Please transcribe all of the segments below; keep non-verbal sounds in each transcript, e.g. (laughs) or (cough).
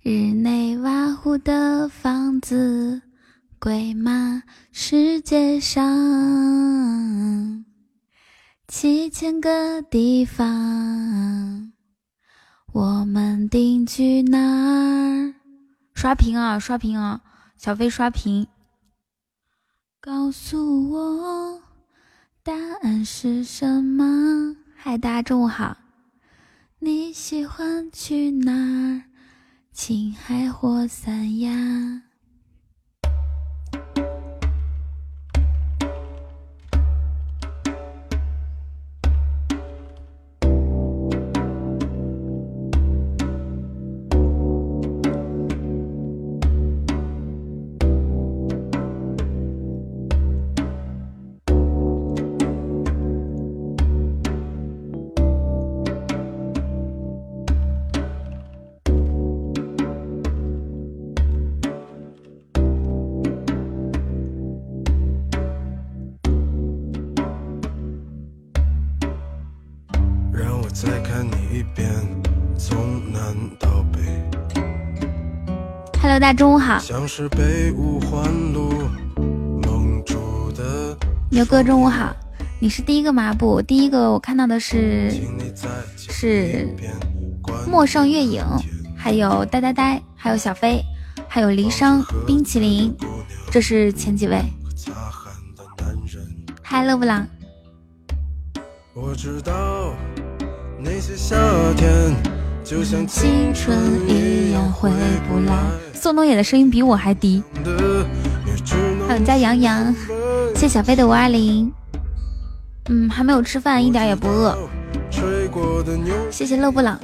日内瓦湖的房子贵吗？世界上七千个地方，我们定居哪儿？刷屏啊，刷屏啊，小飞刷屏，告诉我答案是什么？嗨，大家中午好，你喜欢去哪？青海或三亚。大家中午好。牛哥中午好，你是第一个吗？不，第一个我看到的是是陌上月影，还有呆呆呆，还有小飞，还有离殇冰淇淋，这是前几位。嗨，乐布朗。我知道那些夏天。就像青春一样回不来。宋冬野的声音比我还低。还有家杨洋，谢小飞的五二零。嗯，还没有吃饭，一点也不饿。谢谢乐布朗。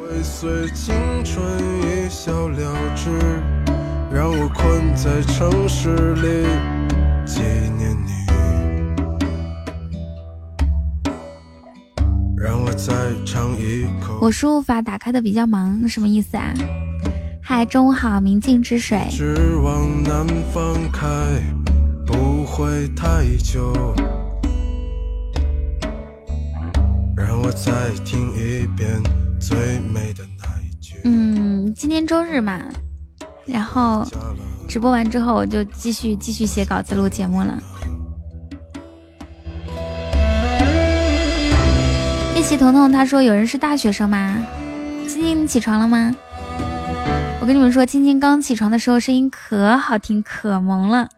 让我困在城市里纪念你。我输入法打开的比较忙，什么意思啊？嗨，中午好，明镜之水。嗯，今天周日嘛，然后直播完之后我就继续继续写稿子录节目了。叶喜彤彤他说：“有人是大学生吗？青青，你起床了吗？我跟你们说，青青刚起床的时候声音可好听，可萌了。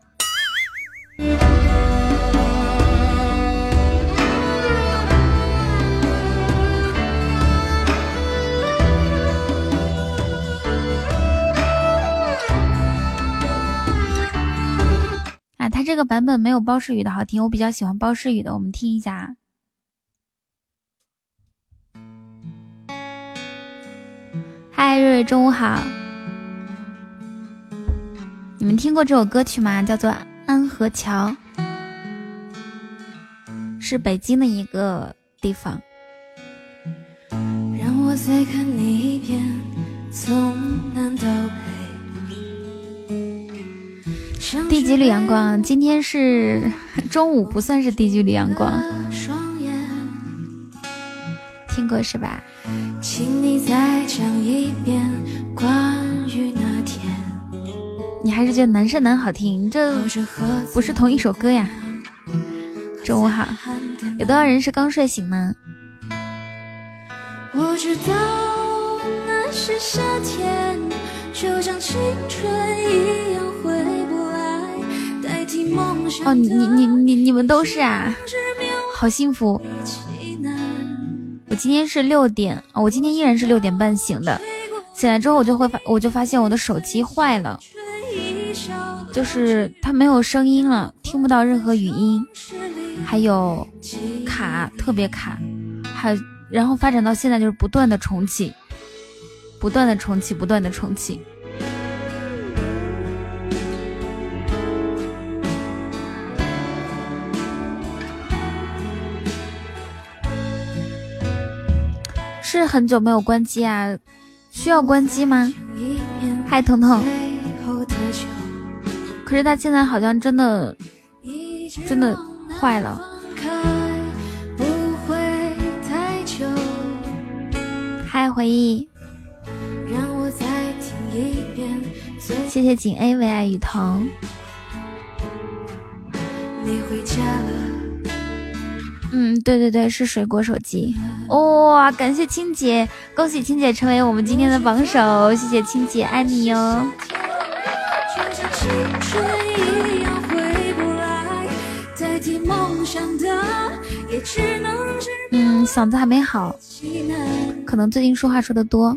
啊，他这个版本没有包诗雨的好听，我比较喜欢包诗雨的，我们听一下。”啊嗨，瑞瑞，中午好。你们听过这首歌曲吗？叫做《安河桥》，是北京的一个地方。让我再看你一遍，从南到北。第几缕阳光？今天是 (laughs) 中午，不算是第几缕阳光。听过是吧？请你再讲一遍关于那天。你还是觉得男生男好听，这不是同一首歌呀。中午好，有多少人是刚睡醒呢？我知道那是夏天，就像青春一样回不来，代替梦想。哦，你你你你们都是啊，好幸福。今天是六点我今天依然是六点半醒的。醒来之后，我就会发，我就发现我的手机坏了，就是它没有声音了，听不到任何语音，还有卡，特别卡，还然后发展到现在就是不断的重启，不断的重启，不断的重启。是很久没有关机啊，需要关机吗？嗨，彤彤。可是他现在好像真的真的坏了。嗨，回忆。谢谢锦 A 为爱雨桐。嗯，对对对，是水果手机。哇，感谢青姐，恭喜青姐成为我们今天的榜首，谢谢青姐，爱你哟。嗯，嗓子还没好，可能最近说话说的多。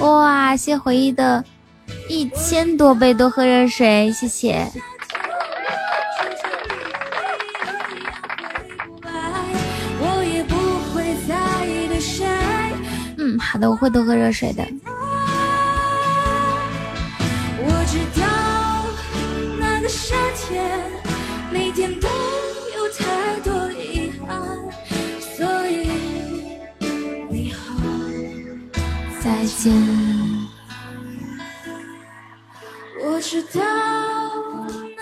哇，谢回忆的一千多倍多喝热水，谢谢。嗯，好的，我会多喝热水的。再见。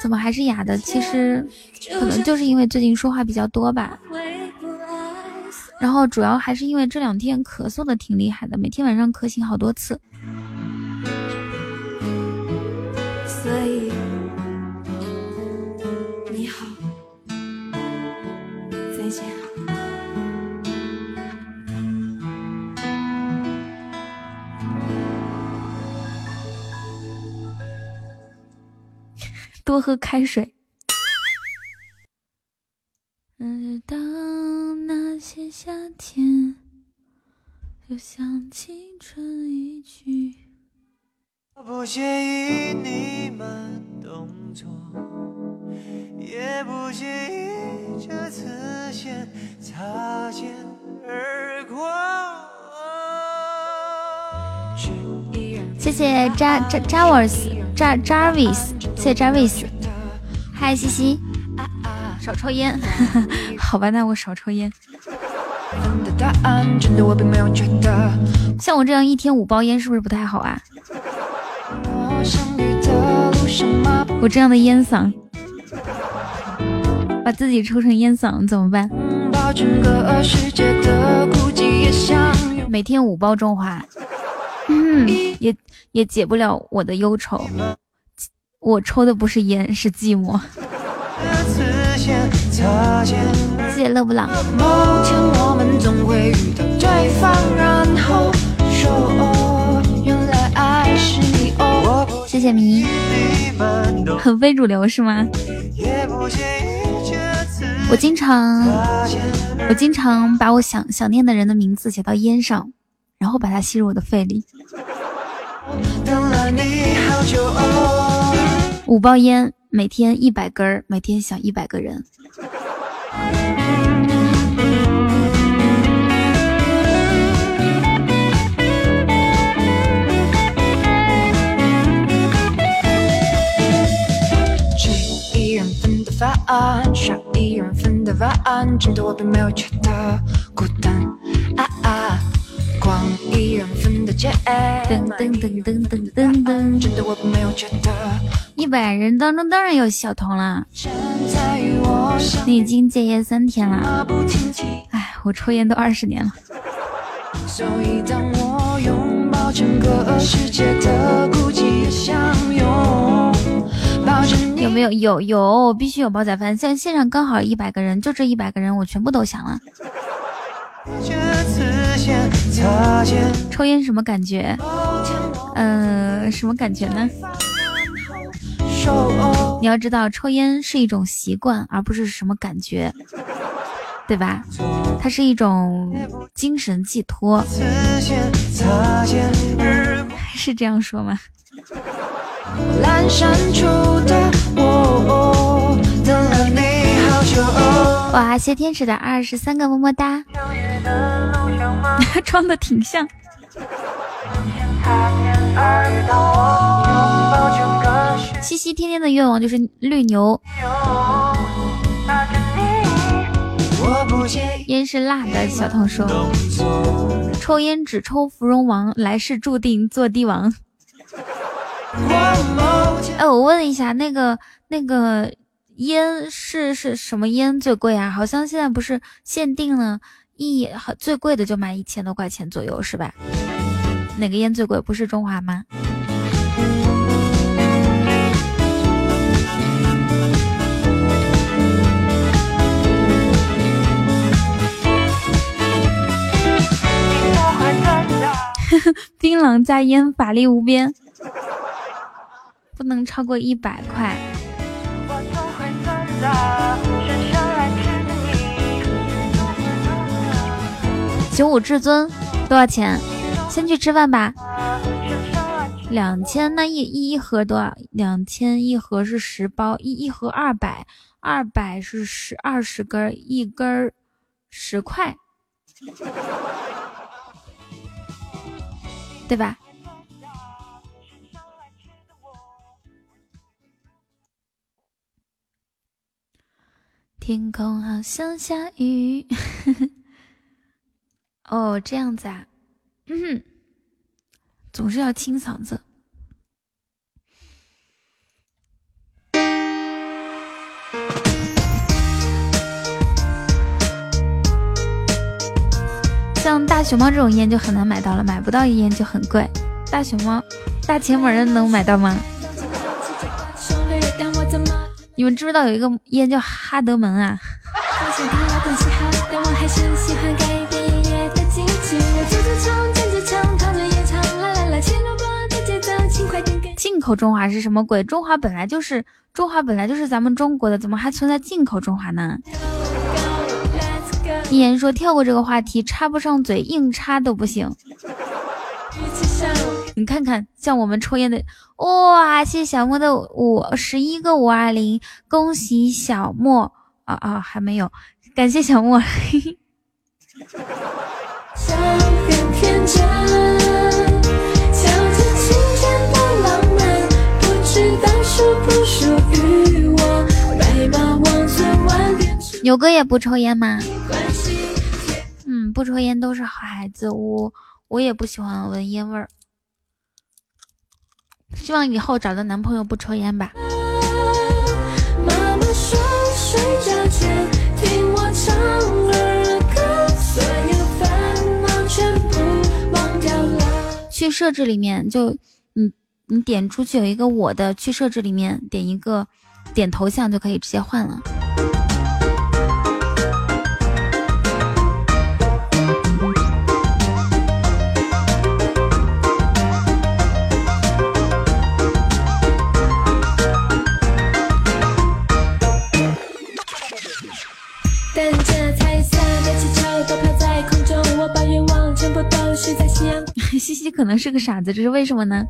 怎么还是哑的？其实可能就是因为最近说话比较多吧。然后主要还是因为这两天咳嗽的挺厉害的，每天晚上咳醒好多次。多喝开水。直到那些夏天，就像青春一去。不介意你慢动作，也不介意这次先擦肩而过。谢谢扎扎扎沃斯扎扎维斯，谢谢扎维斯，嗨西西。少抽烟，(laughs) 好吧，那我少抽烟。像我这样一天五包烟，是不是不太好啊？我这样的烟嗓，把自己抽成烟嗓怎么办？每天五包中华，嗯，也也解不了我的忧愁。我抽的不是烟，是寂寞。谢谢勒布朗。谢谢迷，很非主流是吗？我经常，我经常把我想想念的人的名字写到烟上，然后把它吸入我的肺里。五包烟。每天一百根儿，每天想一百个人。吃一人份的饭，刷一人份的碗，真的我并没有觉得孤单。一人份的街，噔噔噔噔噔噔噔，真的我没有觉得。一百人当中当然有小童啦，你已经戒烟三天了。哎，我抽烟都二十年了。有没有？有有，必须有煲仔饭。现在线上刚好一百个人，就这一百个人，我全部都想了。抽烟什么感觉？嗯，什么感觉呢？你要知道，抽烟是一种习惯，而不是什么感觉，对吧？它是一种精神寄托，是这样说吗？哇，谢天使的二十三个么么哒，(laughs) 装的挺像。西西天天的愿望就是绿牛。烟是辣的，小童说。抽烟只抽芙蓉王，来世注定做帝王。(laughs) 哎，我问一下，那个那个烟是是什么烟最贵啊？好像现在不是限定了，一最贵的就卖一千多块钱左右，是吧？哪个烟最贵？不是中华吗？(laughs) 槟榔加烟，法力无边，不能超过一百块。九五至尊多少钱？先去吃饭吧。两千，那一一盒多少？两千一盒是十包，一一盒二百，二百是十二十根，一根十块。(laughs) 对吧？天空好像下雨。(laughs) 哦，这样子啊，嗯，总是要清嗓子。像大熊猫这种烟就很难买到了，买不到烟就很贵。大熊猫，大前门能买到吗？你们知不知道有一个烟叫哈德门啊？进口中华是什么鬼？中华本来就是中华本来就是咱们中国的，怎么还存在进口中华呢？一言说跳过这个话题，插不上嘴，硬插都不行。你看看，像我们抽烟的，哇！谢谢小莫的五十一个五二零，恭喜小莫啊啊，还没有，感谢小莫。牛哥也不抽烟吗？嗯，不抽烟都是好孩子。我我也不喜欢闻烟味儿。希望以后找的男朋友不抽烟吧。去设置里面就，你你点出去有一个我的去设置里面点一个点头像就可以直接换了。(laughs) 西西可能是个傻子，这是为什么呢？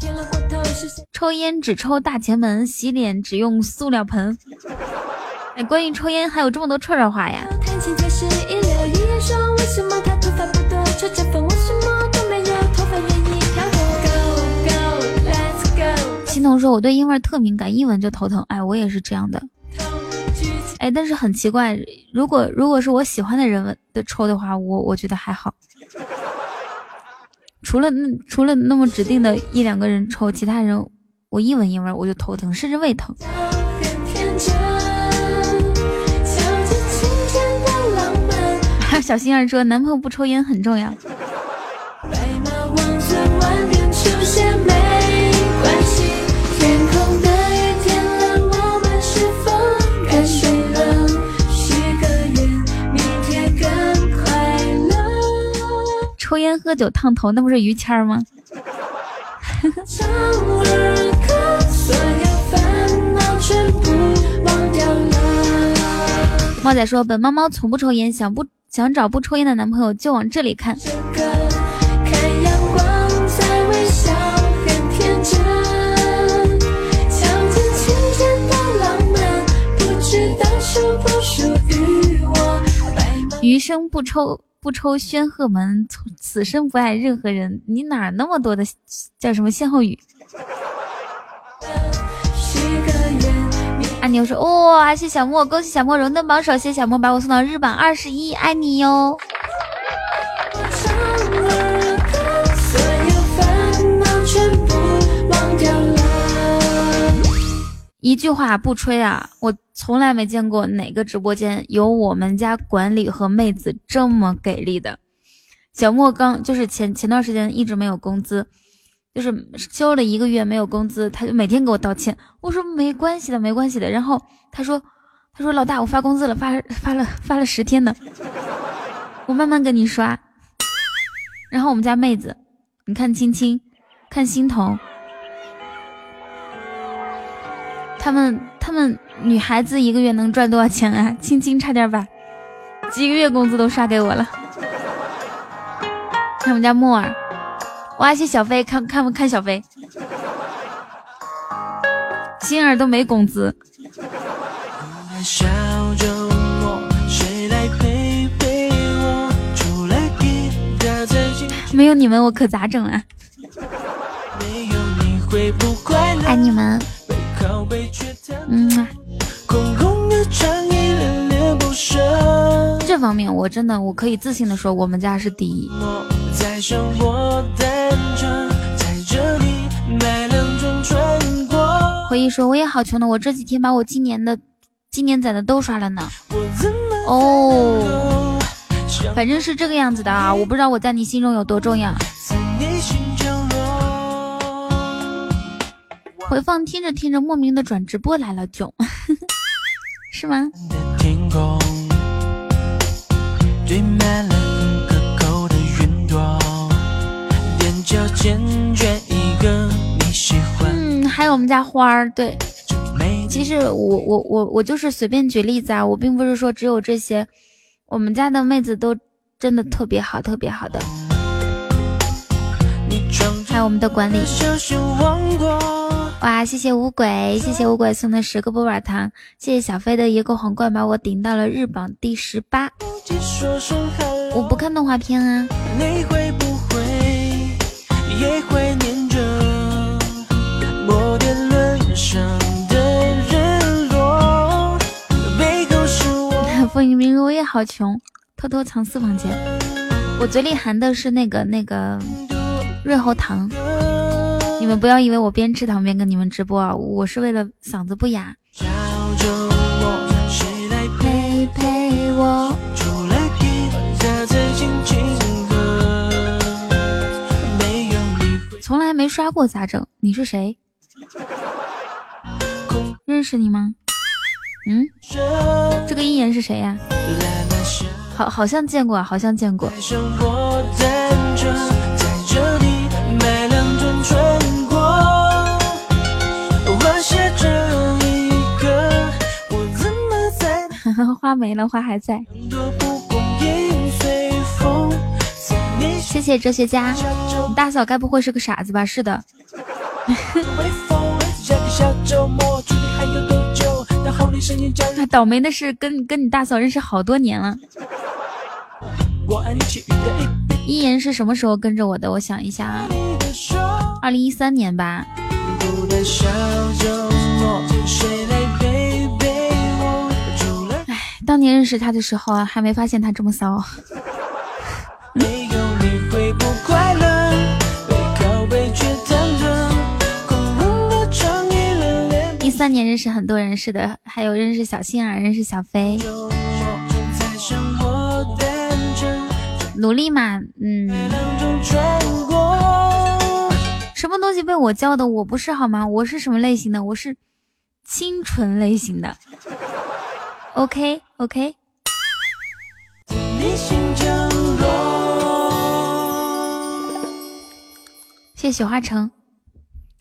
抽烟只抽大前门，洗脸只用塑料盆。(laughs) 哎，关于抽烟还有这么多串串话呀！心彤说我对烟味特敏感，一闻就头疼。哎，我也是这样的。哎，但是很奇怪，如果如果是我喜欢的人闻的抽的话，我我觉得还好。除了那除了那么指定的一两个人抽，其他人我一闻一闻我就头疼，甚至胃疼。小心儿说，男朋友不抽烟很重要。抽烟喝酒烫头，那不是于谦儿吗？(laughs) 猫仔说：“本猫猫从不抽烟，想不想找不抽烟的男朋友就往这里看。”余生不抽。不抽煊赫门，从此生不爱任何人。你哪那么多的叫什么歇后语？阿牛说：“哇，谢小莫，恭喜小莫荣登榜首，谢小莫把我送到日榜二十一，爱你哟。”一句话不吹啊，我从来没见过哪个直播间有我们家管理和妹子这么给力的。小莫刚就是前前段时间一直没有工资，就是休了一个月没有工资，他就每天给我道歉。我说没关系的，没关系的。然后他说，他说老大，我发工资了，发发了发了十天的，我慢慢跟你刷。然后我们家妹子，你看青青，看欣桐。他们他们女孩子一个月能赚多少钱啊？青青差点把几个月工资都刷给我了。看我们家木耳，哇谢小飞，看看不看小飞？星儿都没工资。没有你们我可咋整啊？爱你们。嗯，这方面我真的我可以自信的说，我们家是第一。回忆说我也好穷的，我这几天把我今年的今年攒的都刷了呢。哦，反正是这个样子的啊，我不知道我在你心中有多重要。回放听着听着，莫名的转直播来了，囧，(laughs) 是吗？嗯，还有我们家花儿，对，其实我我我我就是随便举例子啊，我并不是说只有这些，我们家的妹子都真的特别好，特别好的，还有我们的管理。哇，谢谢五鬼，谢谢五鬼送的十个波板糖，谢谢小飞的一个皇冠把我顶到了日榜第十八。我不看动画片啊。(laughs) 风影明我也好穷，偷偷藏私房钱。我嘴里含的是那个那个润喉糖。你们不要以为我边吃糖边跟你们直播啊，我是为了嗓子不哑。从来没刷过咋整？你是谁？认识你吗？嗯，这个一言是谁呀？好，好像见过，好像见过。花没了，花还在。谢谢哲学家，你大嫂该不会是个傻子吧？是的。(laughs) 倒霉的是，跟跟你大嫂认识好多年了。一言是什么时候跟着我的？我想一下啊，二零一三年吧。当年认识他的时候啊，还没发现他这么骚。一三年认识很多人是的，还有认识小心儿，认识小飞。努力嘛，嗯。什么东西被我教的？我不是好吗？我是什么类型的？我是清纯类型的。OK OK，谢谢雪花城。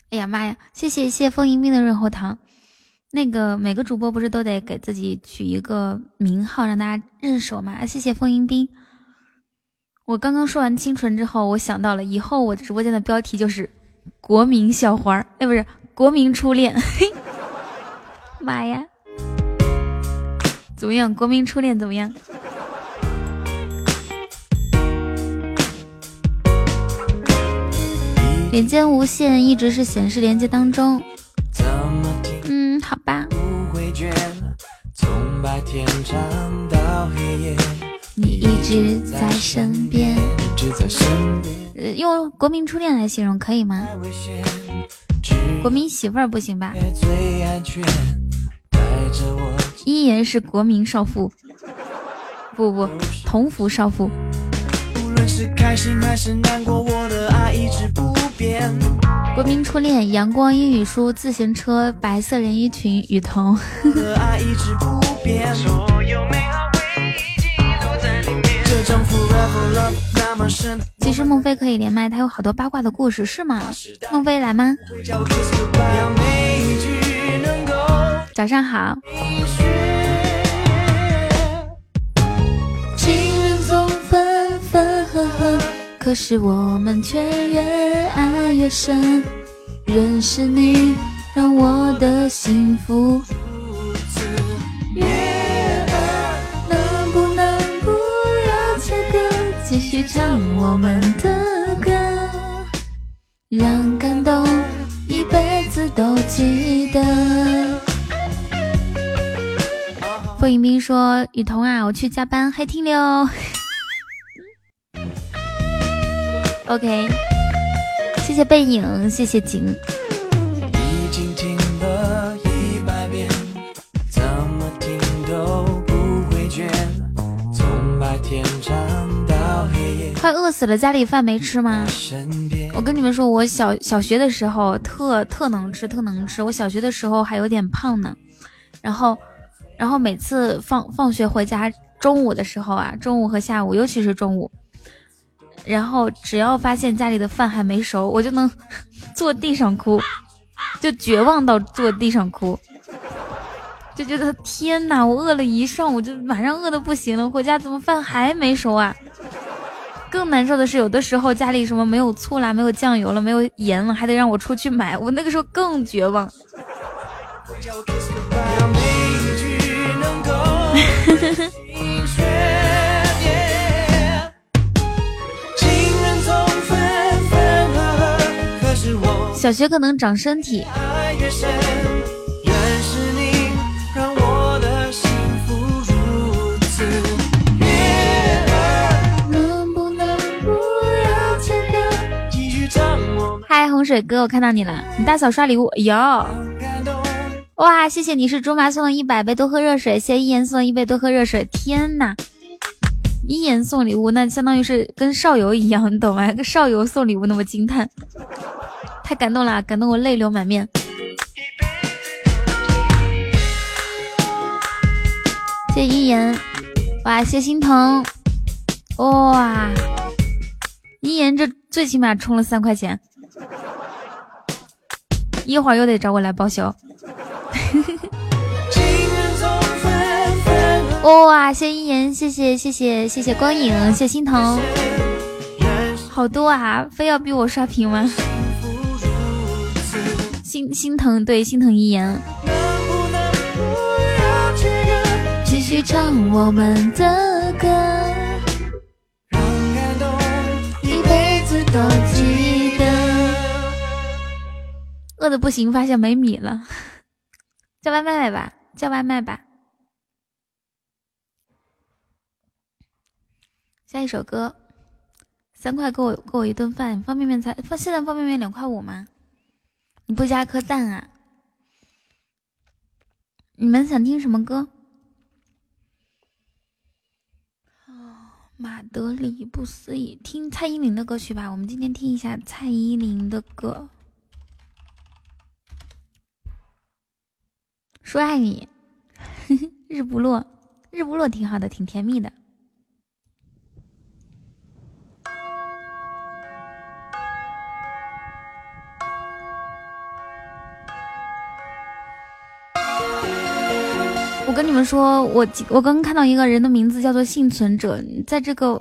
哎呀妈呀，谢谢谢谢风迎宾的润喉糖。那个每个主播不是都得给自己取一个名号，让大家认识我吗？谢谢风迎宾。我刚刚说完清纯之后，我想到了以后我直播间的标题就是国民校花，哎，不是国民初恋。嘿 (laughs) 妈呀！怎么样？国民初恋怎么样？连接无线一直是显示连接当中。嗯，好吧。白天长到黑夜，你一直在身边。呃，用国民初恋来形容可以吗？国民媳妇儿不行吧？一言是国民少妇，不不，同福少妇。国民初恋，阳光英语书，自行车，白色连衣裙，雨桐。其实孟非可以连麦，他有好多八卦的故事，是吗？孟非来吗？早上好。可是我们却越爱越深。认识你，让我的幸福。继续唱我们的歌，让感动一辈子都记得。风迎宾说：“雨桐啊，我去加班，还停留。”OK，谢谢背影，谢谢景。快饿死了，家里饭没吃吗？我跟你们说，我小小学的时候特特能吃，特能吃。我小学的时候还有点胖呢，然后，然后每次放放学回家，中午的时候啊，中午和下午，尤其是中午，然后只要发现家里的饭还没熟，我就能 (laughs) 坐地上哭，就绝望到坐地上哭，就觉得天哪，我饿了一上午，就晚上饿的不行了，回家怎么饭还没熟啊？更难受的是，有的时候家里什么没有醋啦，没有酱油了，没有盐了，还得让我出去买。我那个时候更绝望。(laughs) (laughs) 小学可能长身体。嗨，洪水哥，我看到你了。你大嫂刷礼物，哎呦，哇，谢谢你是猪妈送了一百杯多喝热水，谢谢一言送了一杯多喝热水。天呐，一言送礼物，那相当于是跟少游一样，你懂吗？跟少游送礼物那么惊叹，太感动了，感动我泪流满面。谢谢一言，哇，谢心疼，哇，一言这最起码充了三块钱。一会儿又得找我来报销。哇，谢一言，谢谢谢谢谢谢光影，谢心疼，好多啊，非要逼我刷屏吗？心心疼，对，心疼一言。继续唱我们的歌，让感动一辈子都记得。饿的不行，发现没米了，(laughs) 叫外卖吧，叫外卖吧。下一首歌，三块够我够我一顿饭，方便面才现在方便面两块五吗？你不加颗蛋啊？你们想听什么歌？马德里不思议，听蔡依林的歌曲吧。我们今天听一下蔡依林的歌。说爱你，(laughs) 日不落，日不落挺好的，挺甜蜜的。跟你们说，我我刚刚看到一个人的名字叫做幸存者，在这个，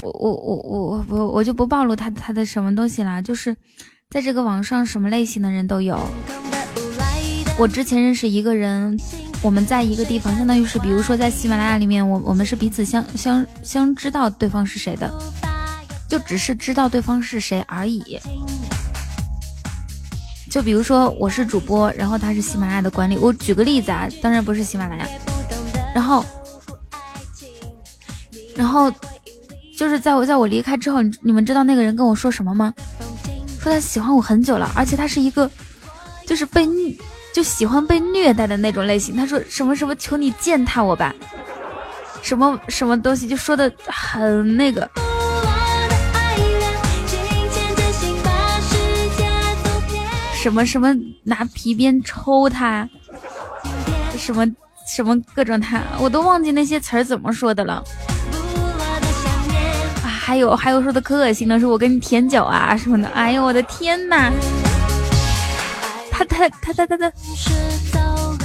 我我我我我我就不暴露他他的什么东西啦，就是在这个网上，什么类型的人都有。我之前认识一个人，我们在一个地方，相当于是，比如说在喜马拉雅里面，我我们是彼此相相相知道对方是谁的，就只是知道对方是谁而已。就比如说我是主播，然后他是喜马拉雅的管理。我举个例子啊，当然不是喜马拉雅。然后，然后就是在我在我离开之后，你们知道那个人跟我说什么吗？说他喜欢我很久了，而且他是一个就是被就喜欢被虐待的那种类型。他说什么什么，求你践踏我吧。什么什么东西就说的很那个，什么什么拿皮鞭抽他，什么什么各种他，我都忘记那些词儿怎么说的了。啊，还有还有说的可恶心的是我跟你舔脚啊什么的，哎呦我的天呐！他他他他他他，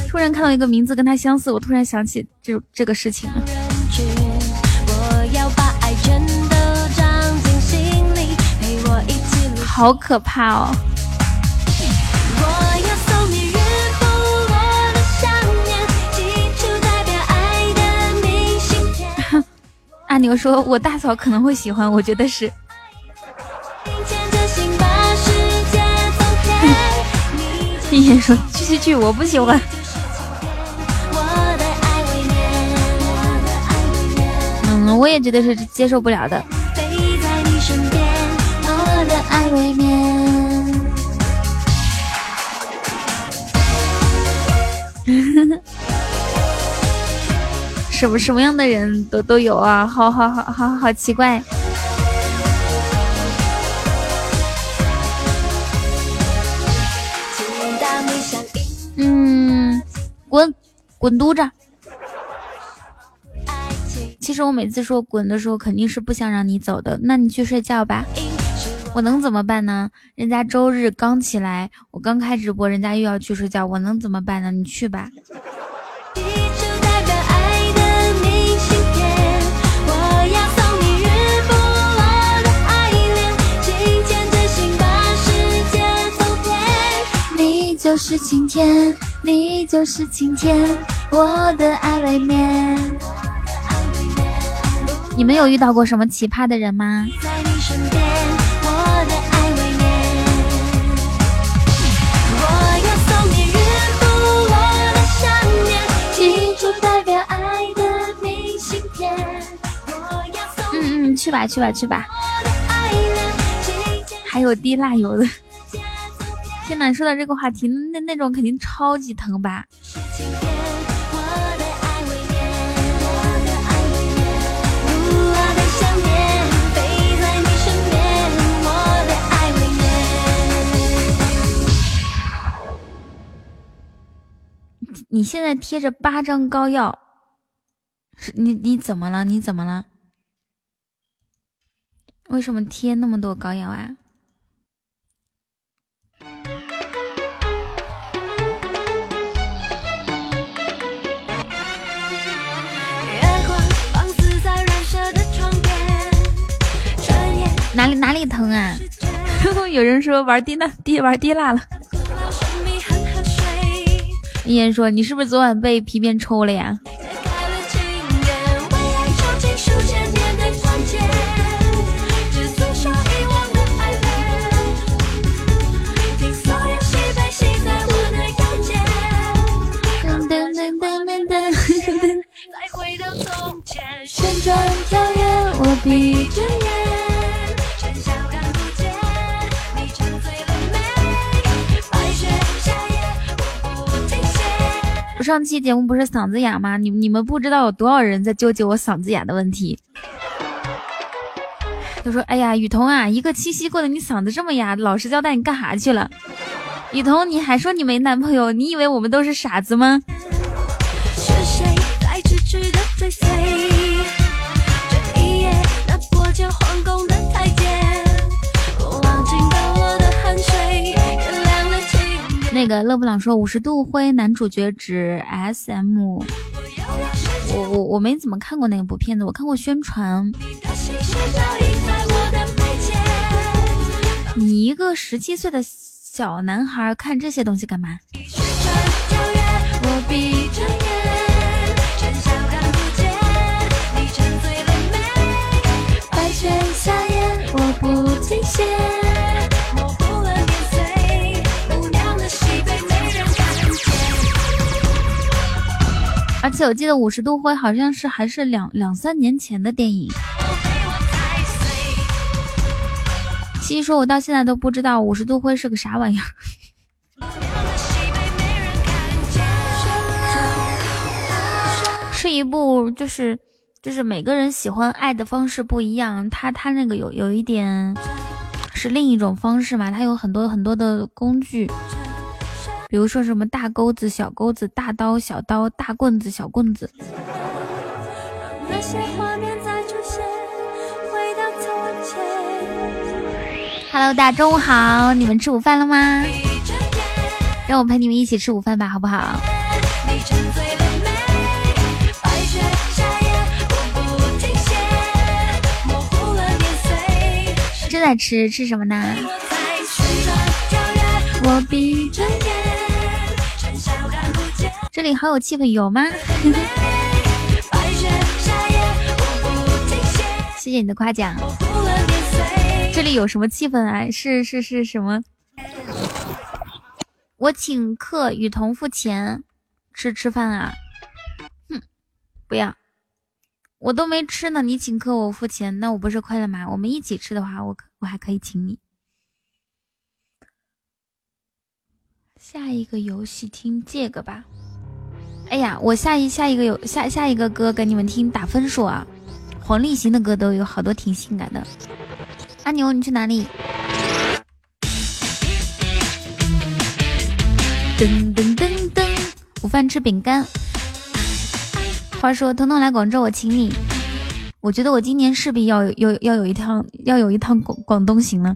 突然看到一个名字跟他相似，我突然想起这这个事情了。好可怕哦！阿牛说：“我大嫂可能会喜欢，我觉得是。”一言说：“去去去，我不喜欢。”嗯，我也觉得是接受不了的。什么什么样的人都都有啊，好好好好好奇怪。嗯，滚滚犊子！其实我每次说滚的时候，肯定是不想让你走的。那你去睡觉吧。我能怎么办呢？人家周日刚起来，我刚开直播，人家又要去睡觉，我能怎么办呢？你去吧。就是晴天，你就是晴天，我的爱未眠。你们有遇到过什么奇葩的人吗？嗯嗯，去吧去吧去吧。还有滴蜡油的，天呐，说到这个话题，那那种肯定超级疼吧？你现在贴着八张膏药，是你你怎么了？你怎么了？为什么贴那么多膏药啊？哪里哪里疼啊？(laughs) 有人说玩滴蜡滴玩滴蜡了。一言说你是不是昨晚被皮鞭抽了呀？我上期节目不是嗓子哑吗？你你们不知道有多少人在纠结我嗓子哑的问题。他说：“哎呀，雨桐啊，一个七夕过的，你嗓子这么哑，老实交代，你干啥去了？”雨桐，你还说你没男朋友？你以为我们都是傻子吗？那个勒布朗说五十度灰男主角指 S M，我我我没怎么看过那部片子，我看过宣传。你一个十七岁的小男孩看这些东西干嘛？而且我记得《五十度灰》好像是还是两两三年前的电影。西西说：“我到现在都不知道《五十度灰》是个啥玩意儿。”是一部，就是就是每个人喜欢爱的方式不一样，他他那个有有一点是另一种方式嘛，他有很多很多的工具。比如说什么大钩子、小钩子、大刀、小刀、大棍子、小棍子。Hello，大家中午好，你们吃午饭了吗？让我陪你们一起吃午饭吧，好不好？正在吃，吃什么呢？我闭着眼。这里好有气氛，有吗？(laughs) 谢谢你的夸奖。这里有什么气氛啊？是是是什么？我请客，雨桐付钱，吃吃饭啊？哼，不要，我都没吃呢，你请客我付钱，那我不是亏了吗？我们一起吃的话，我我还可以请你。下一个游戏听这个吧。哎呀，我下一下一个有下下一个歌给你们听打分数啊！黄立行的歌都有好多挺性感的。阿牛，你去哪里？噔噔噔噔，午饭吃饼干。话说，彤彤来广州，我请你。我觉得我今年势必要有要有一趟要有一趟广广东行了。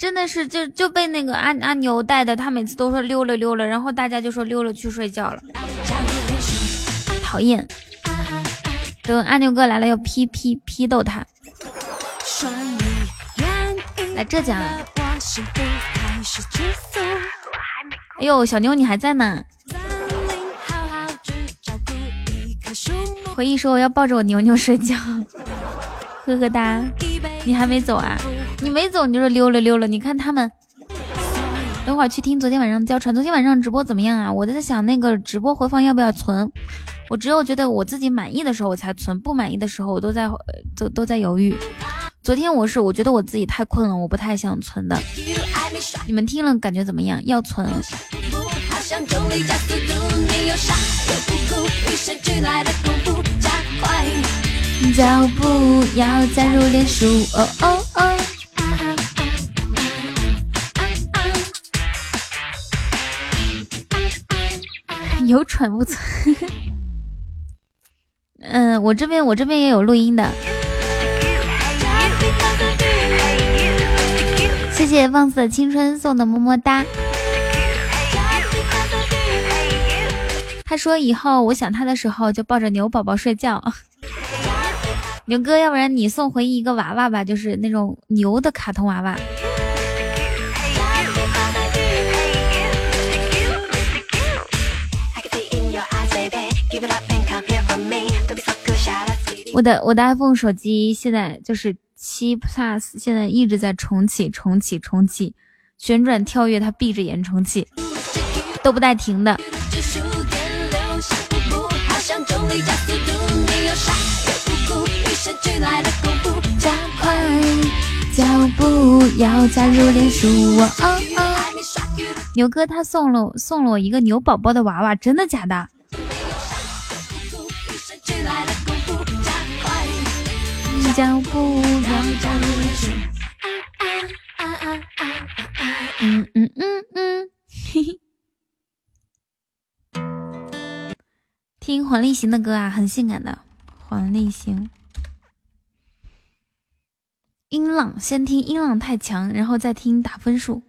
真的是就就被那个阿阿牛带的，他每次都说溜了溜了，然后大家就说溜了去睡觉了，讨厌。等阿牛哥来了，要批批批斗他。来浙江了。哎呦，小妞你还在呢。回忆说我要抱着我牛牛睡觉，呵呵哒。你还没走啊？你没走你就是溜了溜了。你看他们，等会儿去听昨天晚上交传。昨天晚上直播怎么样啊？我在想那个直播回放要不要存？我只有觉得我自己满意的时候我才存，不满意的时候我都在都都在犹豫。昨天我是我觉得我自己太困了，我不太想存的。你们听了感觉怎么样？要存。脚步要加入连数。哦哦哦。有蠢不存。(laughs) 嗯，我这边我这边也有录音的。谢谢放肆的青春送的么么哒。他说以后我想他的时候就抱着牛宝宝睡觉。牛哥，要不然你送回一个娃娃吧，就是那种牛的卡通娃娃。我的我的 iPhone 手机现在就是七 Plus，现在一直在重启重启重启，旋转跳跃，它闭着眼重启，都不带停的。脚步，要加入连数。牛哥他送了送了我一个牛宝宝的娃娃，真的假的？脚步要加入连数。嗯嗯嗯嗯，嘿嘿。听黄立行的歌啊，很性感的黄立行。音浪先听音浪太强，然后再听打分数。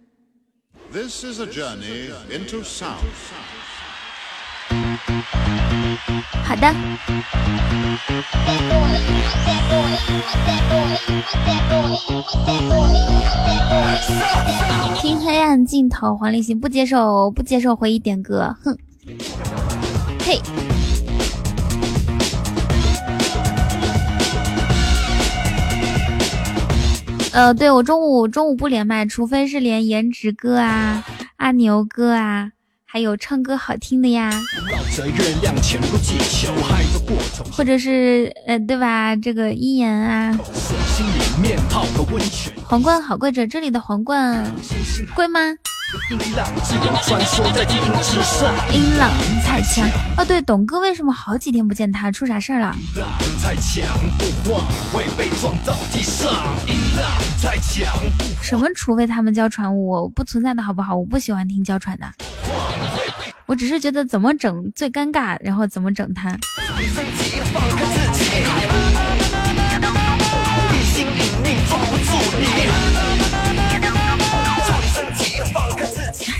This is a journey into sound. 好的。听黑暗尽头，黄立行不接受，不接受回忆点歌，哼，嘿。呃，对我中午中午不连麦，除非是连颜值哥啊、阿牛哥啊，还有唱歌好听的呀，或者是呃，对吧？这个一言啊，皇冠好贵着，这里的皇冠贵吗？音浪太强哦，对，董哥为什么好几天不见他？出啥事儿了？什么？除非他们娇喘我不存在的好不好？我不喜欢听娇喘的，我只是觉得怎么整最尴尬，然后怎么整他。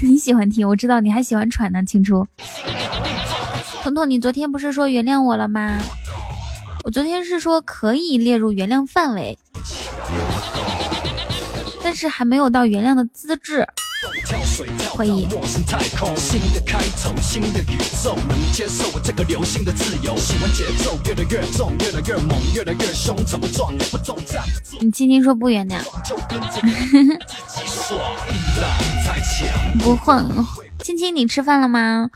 你喜欢听，我知道你还喜欢喘呢，青初。彤彤，你昨天不是说原谅我了吗？我昨天是说可以列入原谅范围，但是还没有到原谅的资质。可以。你今天说不原谅。(laughs) 不混，青青，你吃饭了吗？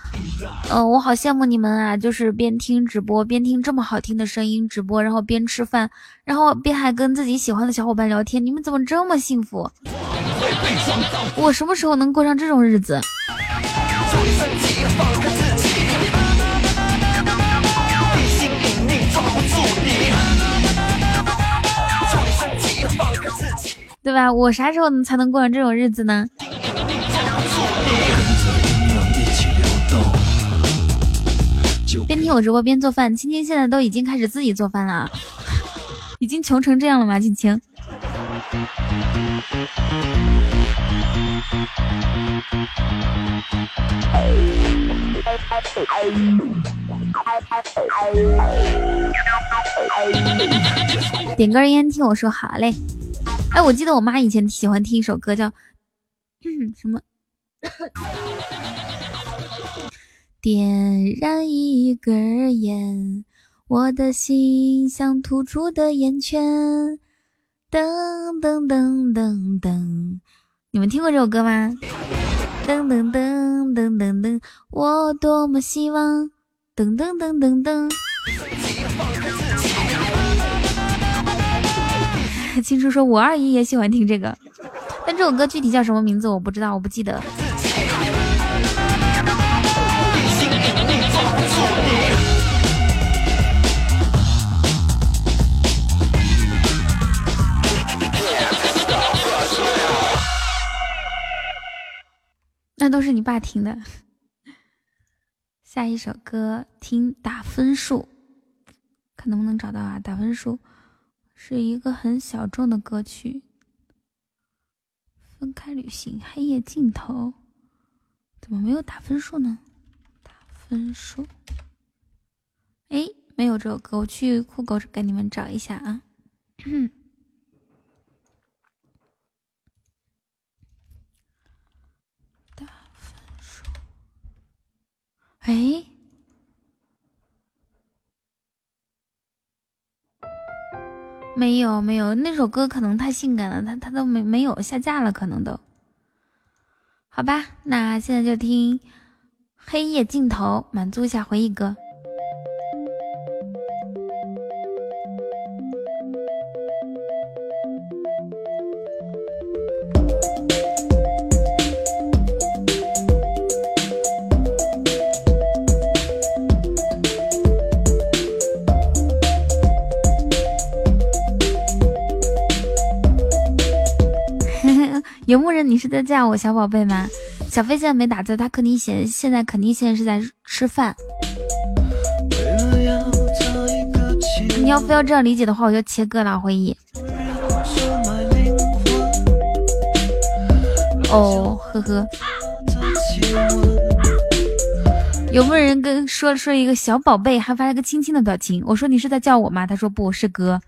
呃，我好羡慕你们啊，就是边听直播边听这么好听的声音直播，然后边吃饭，然后边还跟自己喜欢的小伙伴聊天，你们怎么这么幸福？我什么时候能过上这种日子？对吧？我啥时候才能过上这种日子呢？边听我直播边做饭，青青现在都已经开始自己做饭了，已经穷成这样了吗？青青。点根烟，听我说好嘞。哎，我记得我妈以前喜欢听一首歌，叫 (coughs) 什么？点燃一根烟，我的心像突出的烟圈。噔噔噔噔噔，你们听过这首歌吗？噔噔噔噔噔噔，我多么希望。噔噔噔噔噔。(laughs) 青叔说，我二姨也喜欢听这个，但这首歌具体叫什么名字我不知道，我不记得。那都是你爸听的。下一首歌听打分数，看能不能找到啊？打分数是一个很小众的歌曲。分开旅行，黑夜尽头，怎么没有打分数呢？打分数，哎，没有这首歌，我去酷狗给你们找一下啊。(coughs) 哎，没有没有，那首歌可能太性感了，他他都没没有下架了，可能都。好吧，那现在就听《黑夜尽头》，满足一下回忆哥。在叫我小宝贝吗？小飞现在没打字，他肯定现现在肯定现在是在吃饭。你要非要这样理解的话，我就切割了回忆。哦，呵呵。有没有人跟说说一个小宝贝，还发了个亲亲的表情？我说你是在叫我吗？他说不是哥。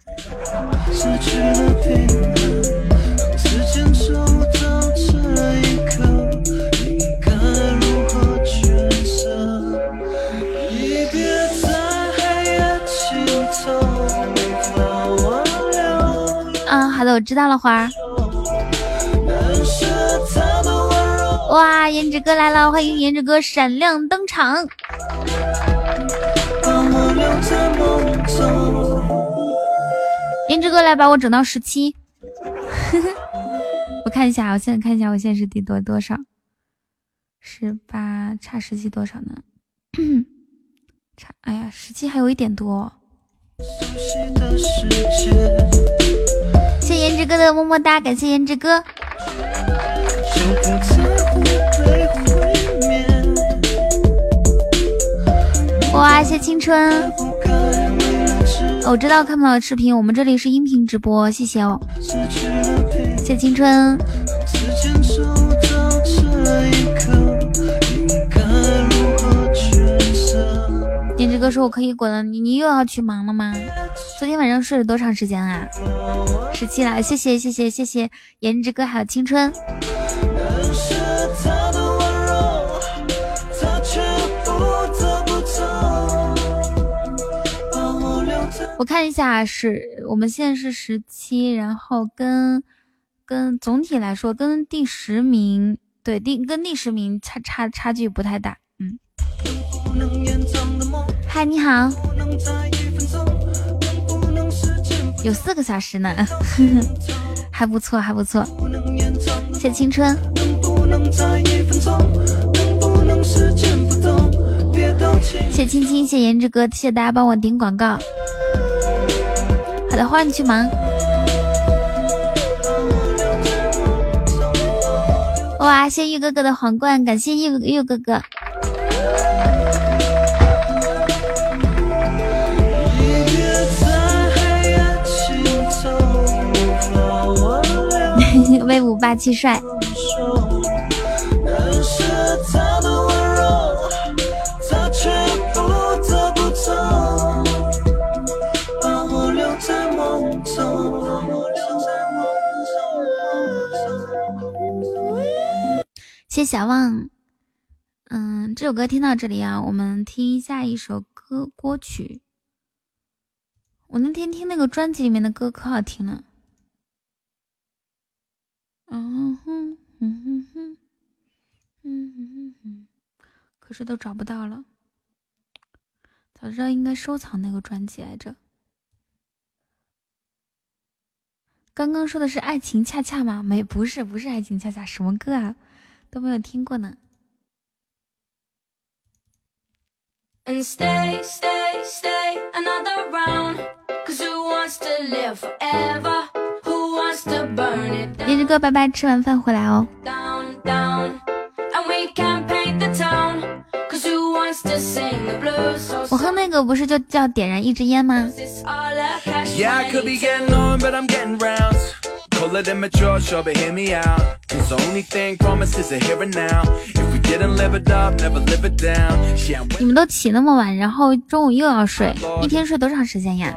我知道了，花儿。哇，颜值哥来了，欢迎颜值哥闪亮登场。颜值哥来把我整到十七，(laughs) 我看一下，我现在看一下，我现在是第多多少？十八差十七多少呢？(clears throat) 差，哎呀，十七还有一点多。谢颜值哥的么么哒，感谢颜值哥。哇，谢青春！我知道看不到视频，我们这里是音频直播，谢谢哦，谢青春。颜值哥说：“我可以滚了，你你又要去忙了吗？昨天晚上睡了多长时间啊？十七了，谢谢谢谢谢谢颜值哥还有青春。”我看一下，是我们现在是十七，然后跟跟总体来说，跟第十名对第跟第十名差差差距不太大，嗯。嗨，你好，有四个小时呢，还不错，还不错。谢青春。谢青青，谢颜值哥，谢谢大家帮我顶广告。好的，欢迎你去忙。哇，谢玉哥哥的皇冠，感谢玉玉哥哥。威武霸气帅。谢小旺，嗯，这首歌听到这里啊，我们听下一首歌歌曲。我那天听那个专辑里面的歌可好听了，嗯哼嗯哼哼，嗯哼哼，可是都找不到了。早知道应该收藏那个专辑来着。刚刚说的是爱情恰恰吗？没，不是，不是爱情恰恰，什么歌啊？都没有听过呢。颜值 (laughs) 哥，拜拜，吃完饭回来哦。我哼那个不是就叫点燃一支烟吗？你们都起那么晚，然后中午又要睡，一天睡多长时间呀？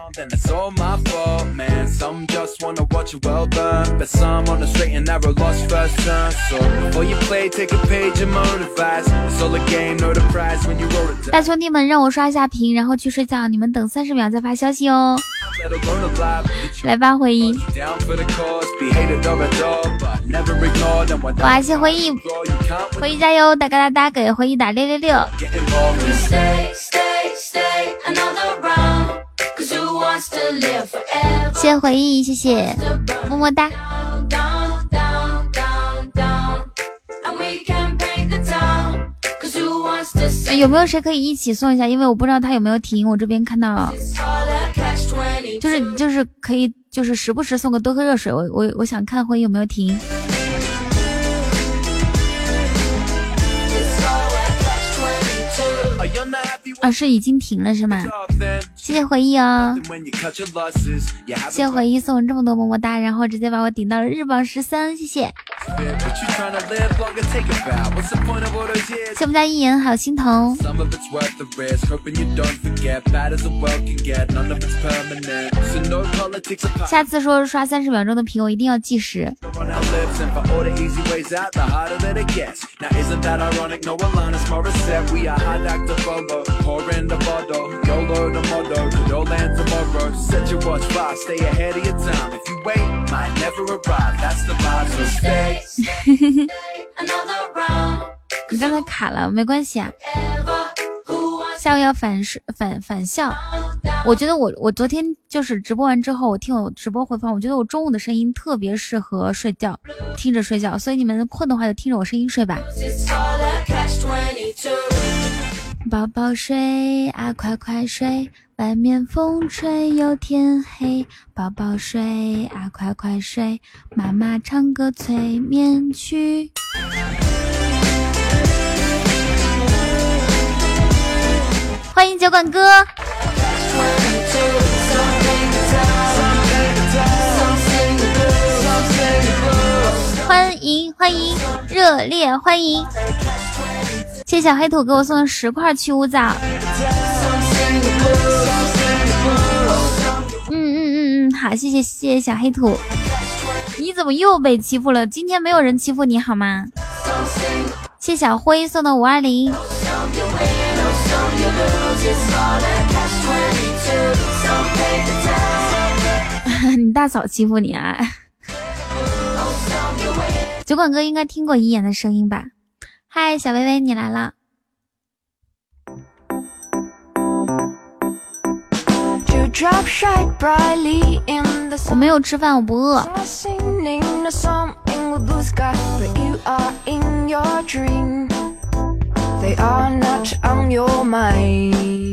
大兄弟们，让我刷一下屏，然后去睡觉。你们等三十秒再发消息哦。来吧，回忆。哇，谢回忆，回忆加油！哒嘎哒哒，给回忆打六六六。谢谢回忆，谢谢，么么哒。有没有谁可以一起送一下？因为我不知道他有没有停，我这边看到，就是就是可以，就是时不时送个多喝热水。我我我想看回忆有没有停。啊，是已经停了是吗？谢谢回忆哦，谢谢回忆送我这么多么么哒，然后直接把我顶到了日榜十三，谢谢。谢我们家一言，还有心疼。下次说刷三十秒钟的屏，我一定要计时。你刚才卡了，没关系啊。下午要返返返校，我觉得我我昨天就是直播完之后，我听我直播回放，我觉得我中午的声音特别适合睡觉，听着睡觉。所以你们困的话就听着我声音睡吧。宝宝睡啊，快快睡，外面风吹又天黑。宝宝睡啊，快快睡，妈妈唱歌催眠曲。欢迎酒馆哥，欢迎欢迎，热烈欢迎！谢小黑土给我送的十块去污皂。嗯嗯嗯嗯，好，谢谢谢谢小黑土。你怎么又被欺负了？今天没有人欺负你好吗？谢小辉送的五二零。(laughs) 你大嫂欺负你啊？(laughs) 酒馆哥应该听过一言的声音吧？嗨，小薇薇，你来了。我没有吃饭，我不饿。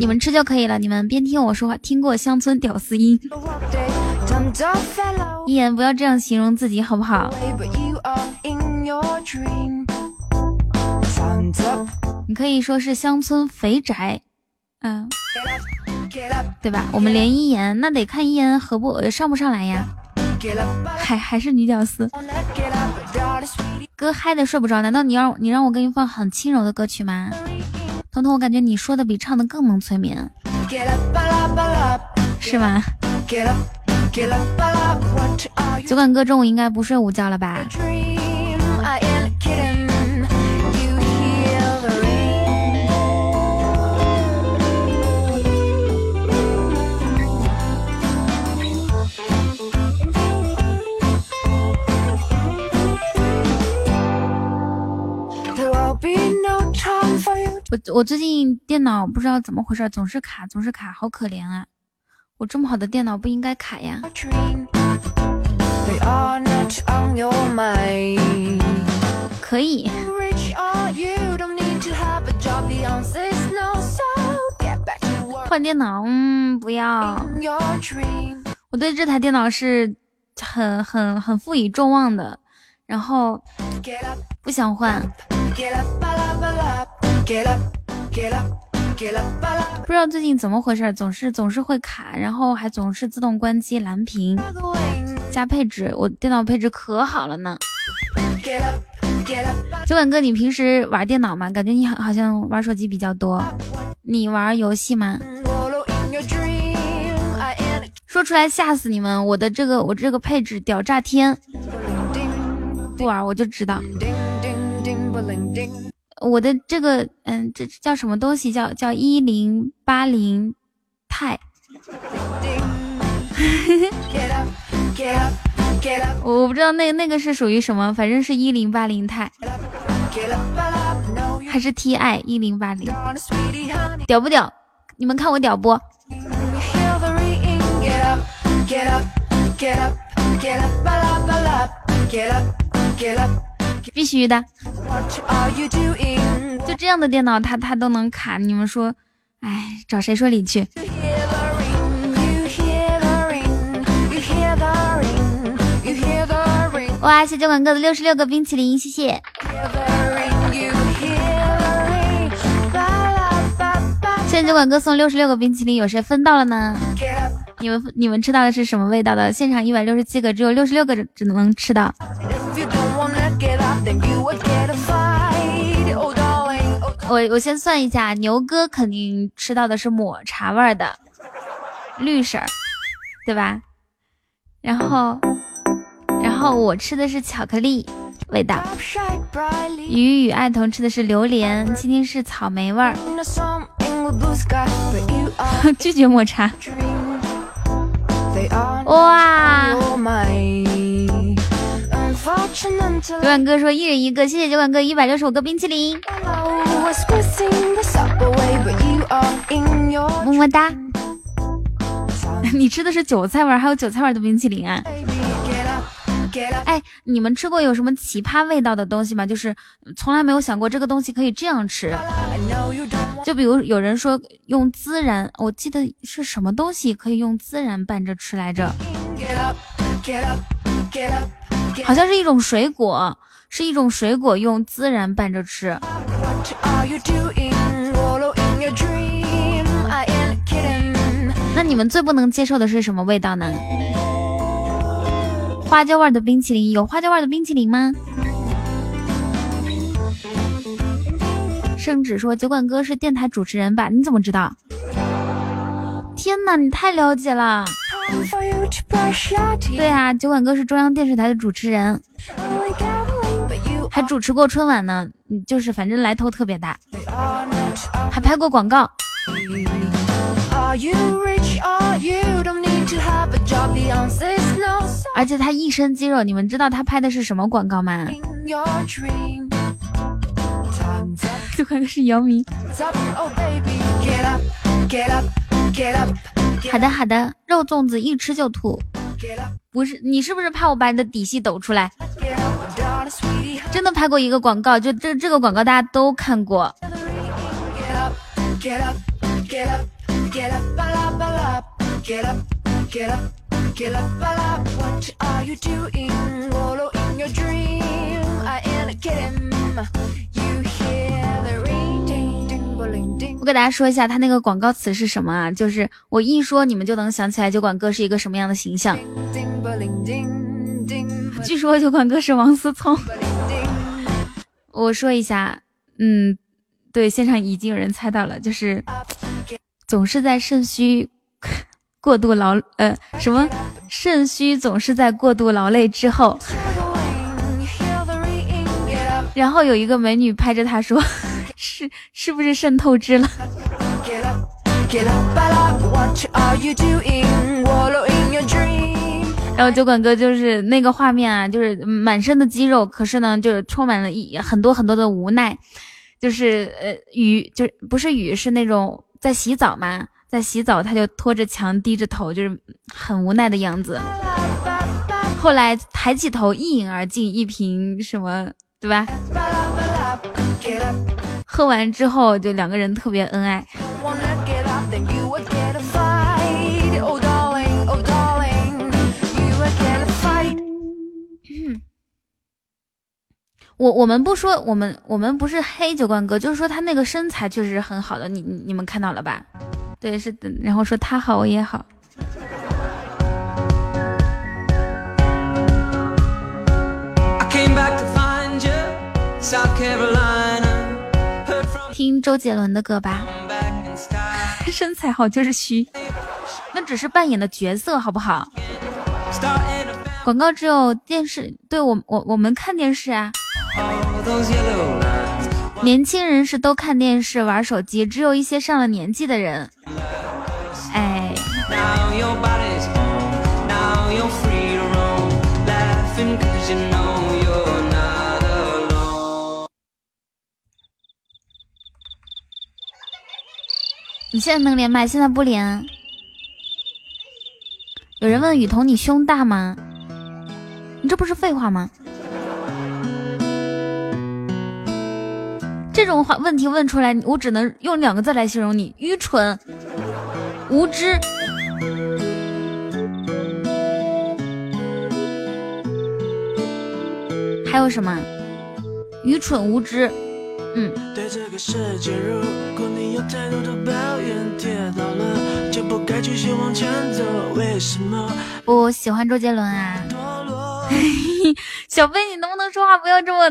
你们吃就可以了，你们边听我说话，听过乡村屌丝音。一言不要这样形容自己，好不好？你可以说是乡村肥宅，嗯，对吧？我们连一言，那得看一言合不上不上来呀。还还是女屌丝，哥嗨的睡不着，难道你让你让我给你放很轻柔的歌曲吗？彤彤，我感觉你说的比唱的更能催眠，是吗？酒馆哥中午应该不睡午觉了吧？我我最近电脑不知道怎么回事，总是卡，总是卡，好可怜啊！我这么好的电脑不应该卡呀。可以。换电脑？嗯，不要。我对这台电脑是很很很负以众望的，然后不想换。不知道最近怎么回事，总是总是会卡，然后还总是自动关机蓝屏。加配置，我电脑配置可好了呢。酒馆哥，你平时玩电脑吗？感觉你好好像玩手机比较多。你玩游戏吗？说出来吓死你们！我的这个我这个配置屌炸天，不玩我就知道。我的这个，嗯，这叫什么东西？叫叫一零八零钛。我不知道那那个是属于什么，反正是一零八零钛，还是 Ti 一零八零，屌不屌？你们看我屌不？必须的，就这样的电脑，它它都能卡，你们说，哎，找谁说理去？哇，谢酒馆哥的六十六个冰淇淋，谢谢。谢酒馆哥送六十六个冰淇淋，有谁分到了呢？你们你们吃到的是什么味道的？现场一百六十七个，只有六十六个只能吃到。我我先算一下，牛哥肯定吃到的是抹茶味的，绿色儿，对吧？然后，然后我吃的是巧克力味道。雨雨爱童吃的是榴莲，今天是草莓味儿。(laughs) 拒绝抹茶。哇！酒馆哥说一人一个，谢谢酒馆哥一百六十五个冰淇淋，么么哒。(laughs) 你吃的是韭菜味，还有韭菜味的冰淇淋啊？哎，你们吃过有什么奇葩味道的东西吗？就是从来没有想过这个东西可以这样吃。就比如有人说用孜然，我记得是什么东西可以用孜然拌着吃来着？好像是一种水果，是一种水果用孜然拌着吃。那你们最不能接受的是什么味道呢？花椒味的冰淇淋有花椒味的冰淇淋吗？圣旨说酒馆哥是电台主持人吧？你怎么知道？天哪，你太了解了！对啊，酒馆哥是中央电视台的主持人，还主持过春晚呢。就是反正来头特别大，还拍过广告。而且他一身肌肉，你们知道他拍的是什么广告吗？酒馆哥是姚明。好的好的，肉粽子一吃就吐。不是你是不是怕我把你的底细抖出来？真的拍过一个广告，就这这个广告大家都看过。You hear the ring 我给大家说一下，他那个广告词是什么啊？就是我一说，你们就能想起来酒馆哥是一个什么样的形象。据说酒馆哥是王思聪。我说一下，嗯，对，现场已经有人猜到了，就是总是在肾虚过度劳呃什么肾虚总是在过度劳累之后，然后有一个美女拍着他说。是是不是肾透支了？然后酒馆哥就是那个画面啊，就是满身的肌肉，可是呢，就是充满了一很多很多的无奈，就是呃雨，就不是雨，是那种在洗澡嘛，在洗澡，他就拖着墙低着头，就是很无奈的样子。后来抬起头，一饮而尽一瓶什么，对吧？喝完之后，就两个人特别恩爱。我我们不说，我们我们不是黑酒冠哥，就是说他那个身材确实是很好的，你你们看到了吧？对，是的。然后说他好，我也好。听周杰伦的歌吧，(laughs) 身材好就是虚，那只是扮演的角色，好不好？广告只有电视，对我我我们看电视啊。年轻人是都看电视玩手机，只有一些上了年纪的人，你现在能连麦，现在不连。有人问雨桐，你胸大吗？你这不是废话吗？这种话问题问出来，我只能用两个字来形容你：愚蠢、无知。还有什么？愚蠢无知。嗯。我喜欢周杰伦啊，(laughs) 小飞，你能不能说话不要这么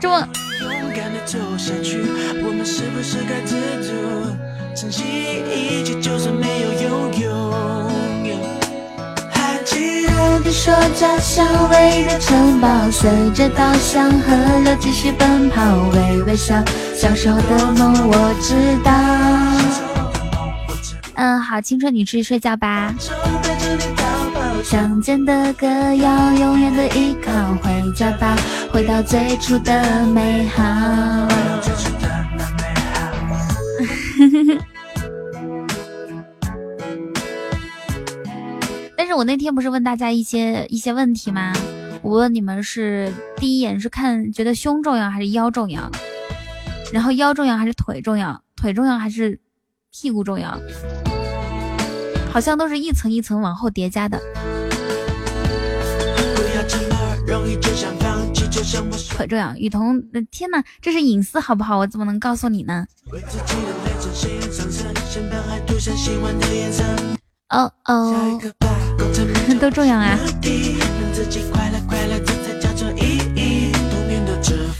这么勇敢的走？下去，我们是不是该知足？珍惜一切，就算没有拥有。记得你说家乡唯一的城堡，随着稻香河流继续奔跑，微微笑，小时候的梦我知道。嗯，好，青春你去睡觉吧。乡间的歌谣，永远的依靠，回家吧，回到最初的美好。(laughs) 但是我那天不是问大家一些一些问题吗？我问你们是第一眼是看觉得胸重要还是腰重要？然后腰重要还是腿重要？腿重要还是屁股重要？好像都是一层一层往后叠加的。腿重要，雨桐，天哪，这是隐私好不好？我怎么能告诉你呢？哦哦，都重要啊。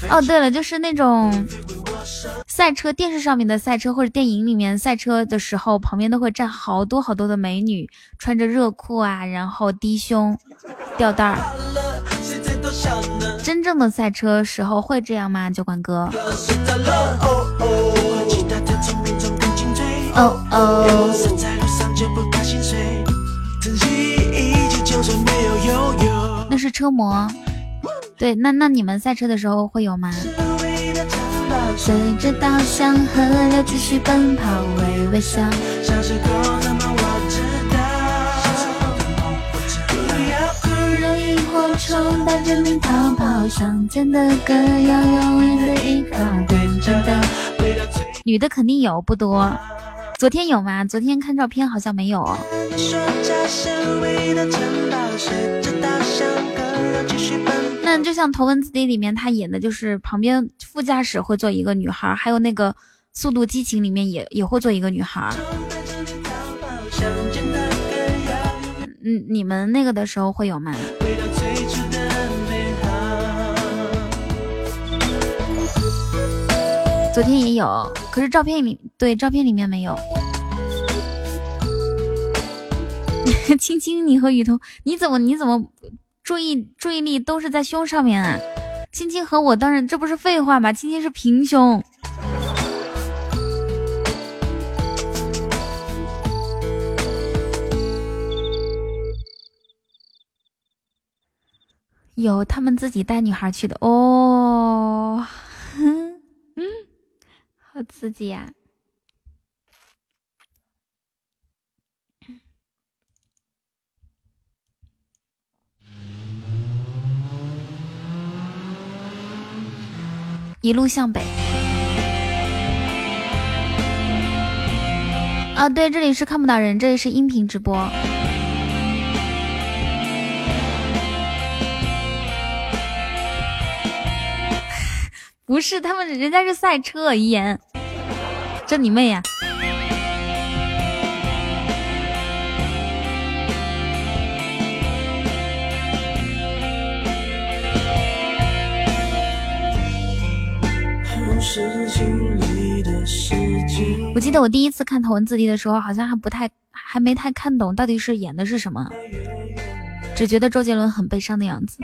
哦，对了，就是那种。赛车电视上面的赛车，或者电影里面赛车的时候，旁边都会站好多好多的美女，穿着热裤啊，然后低胸吊带儿。真正的赛车时候会这样吗？酒馆哥？哦哦。那是车模。对，那那你们赛车的时候会有吗？随着稻香河流继续奔跑，微微笑。小时候的梦我知道。不要让萤火虫带着你逃跑，的歌谣永远的依靠。真正的女的肯定有，不多。昨天有吗？昨天看照片好像没有。说家乡唯一的城堡，那就像《头文字 D》里面他演的，就是旁边副驾驶会坐一个女孩，还有那个《速度激情》里面也也会坐一个女孩。嗯，你们那个的时候会有吗？昨天也有，可是照片里对照片里面没有。(laughs) 青青，你和雨桐，你怎么你怎么？注意注意力都是在胸上面啊！青青和我当然这不是废话吗？青青是平胸，有他们自己带女孩去的哦，(laughs) 嗯，好刺激呀！一路向北。啊，对，这里是看不到人，这里是音频直播。(laughs) 不是，他们人家是赛车，遗言，这你妹呀！我记得我第一次看《头文字 D》的时候，好像还不太，还没太看懂到底是演的是什么，只觉得周杰伦很悲伤的样子。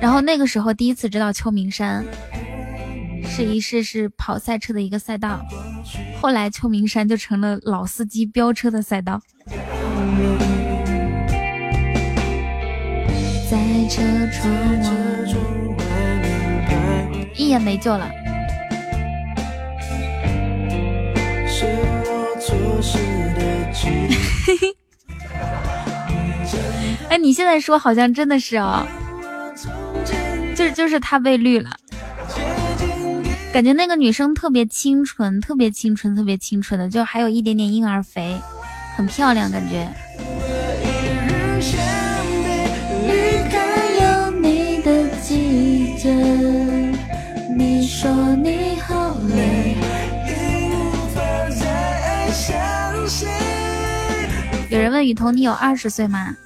然后那个时候第一次知道秋名山是一是是跑赛车的一个赛道，后来秋名山就成了老司机飙车的赛道。在车窗一眼没救了。(laughs) 哎，你现在说好像真的是哦，就是就是他被绿了，感觉那个女生特别清纯，特别清纯，特别清纯的，就还有一点点婴儿肥，很漂亮感觉。你说你有人问雨桐，你有二十岁吗？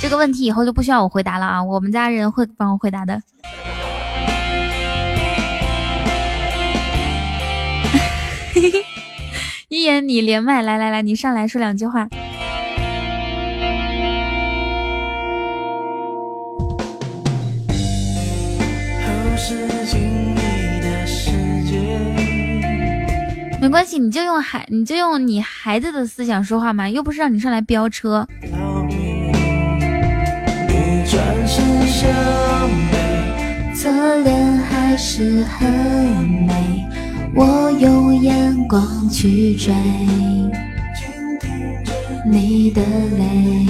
这个问题以后就不需要我回答了啊，我们家人会帮我回答的。嘿嘿，一言，你连麦来来来，你上来说两句话。没关系，你就用孩，你就用你孩子的思想说话嘛，又不是让你上来飙车。侧脸还是很美，我用眼光去追你的泪。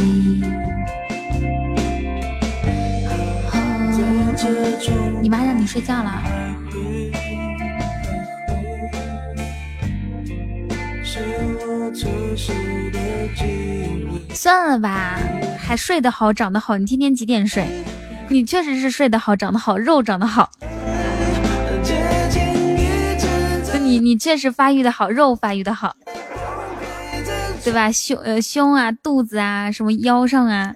你妈让你睡觉了。算了吧，还睡得好，长得好。你天天几点睡？你确实是睡得好，长得好，肉长得好。你你确实发育的好，肉发育的好，对吧？胸呃胸啊，肚子啊，什么腰上啊，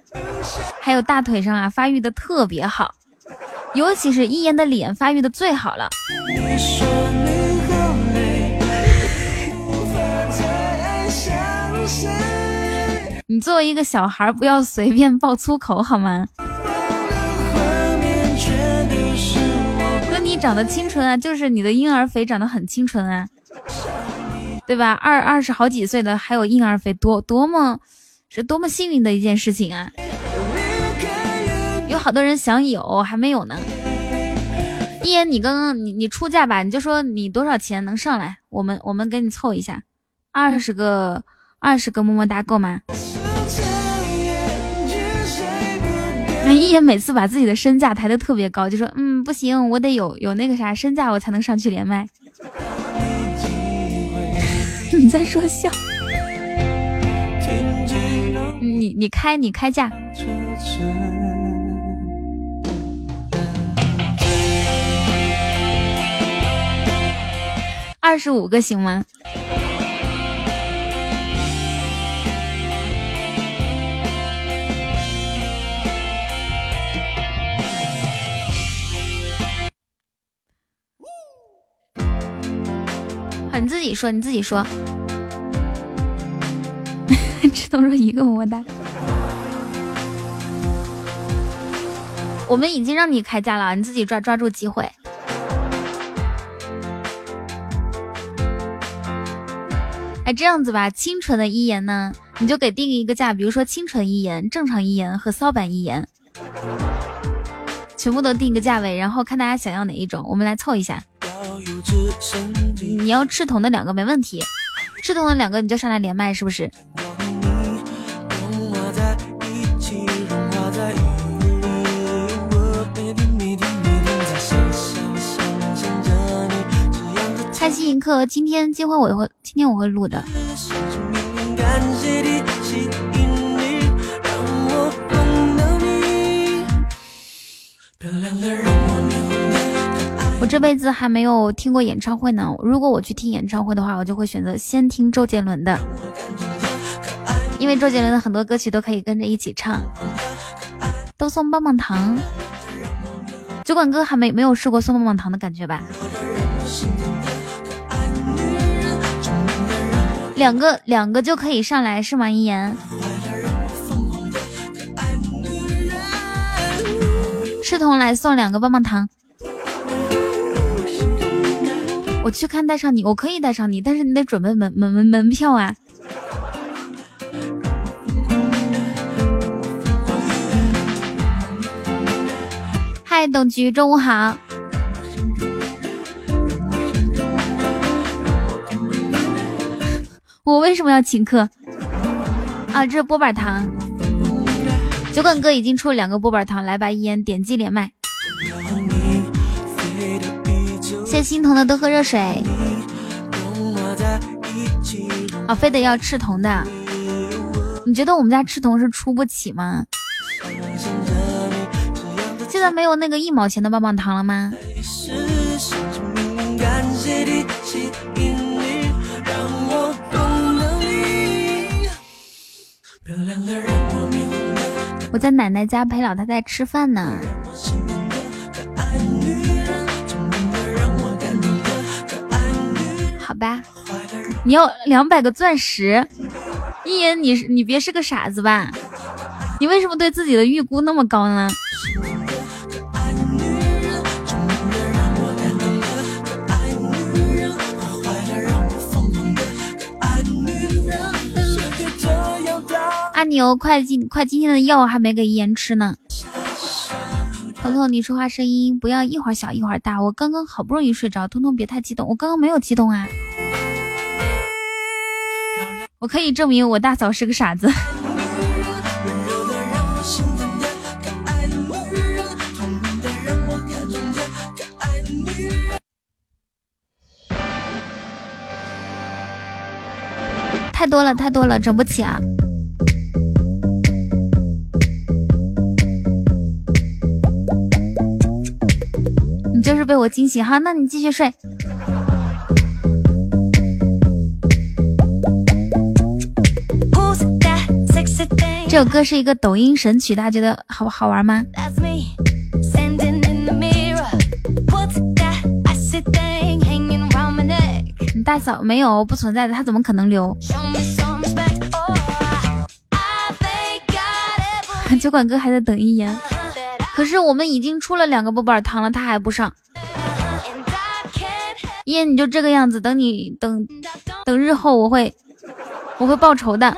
还有大腿上啊，发育的特别好。尤其是一言的脸发育的最好了。你作为一个小孩，不要随便爆粗口好吗？哥你长得清纯啊，就是你的婴儿肥长得很清纯啊，对吧？二二十好几岁的还有婴儿肥，多多么是多么幸运的一件事情啊！有好多人想有，还没有呢。一言，你刚刚你你出价吧，你就说你多少钱能上来，我们我们给你凑一下，二十个二十个么么哒够吗？一言每次把自己的身价抬得特别高，就说嗯不行，我得有有那个啥身价，我才能上去连麦。(laughs) 你在说笑？你你开你开价，二十五个行吗？己说，你自己说。(laughs) 只能说一个么么哒。我们已经让你开价了，你自己抓抓住机会。哎，这样子吧，清纯的一言呢，你就给定一个价，比如说清纯一言、正常一言和骚版一言，全部都定一个价位，然后看大家想要哪一种，我们来凑一下。你要赤瞳的两个没问题，赤瞳的两个你就上来连麦是不是？开心一刻，今天今晚我会，今天我会录的。我我这辈子还没有听过演唱会呢。如果我去听演唱会的话，我就会选择先听周杰伦的，因为周杰伦的很多歌曲都可以跟着一起唱。都送棒棒糖，酒馆哥还没没有试过送棒棒糖的感觉吧？两个两个就可以上来是吗？一言，赤瞳来送两个棒棒糖。我去看带上你，我可以带上你，但是你得准备门门门门票啊！嗨，董局，中午好。我为什么要请客？啊，这是波板糖。酒馆哥已经出了两个波板糖，来吧，一言点击连麦。谢心疼的多喝热水。哦，非得要赤瞳的？你觉得我们家赤瞳是出不起吗？现在没有那个一毛钱的棒棒糖了吗？我在奶奶家陪老太太吃饭呢。吧，你要两百个钻石，一言你你别是个傻子吧？你为什么对自己的预估那么高呢？阿牛，快今快今天的药还没给一言吃呢。彤彤，你说话声音不要一会儿小一会儿大，我刚刚好不容易睡着。彤彤别太激动，我刚刚没有激动啊。我可以证明我大嫂是个傻子。太多了，太多了，整不起啊！你就是被我惊醒哈，那你继续睡。这首歌是一个抖音神曲，大家觉得好好玩吗？你大嫂没有不存在的，他怎么可能留？(laughs) 酒馆哥还在等一言，可是我们已经出了两个波波尔汤了，他还不上。一言你就这个样子，等你等等日后我会我会报仇的。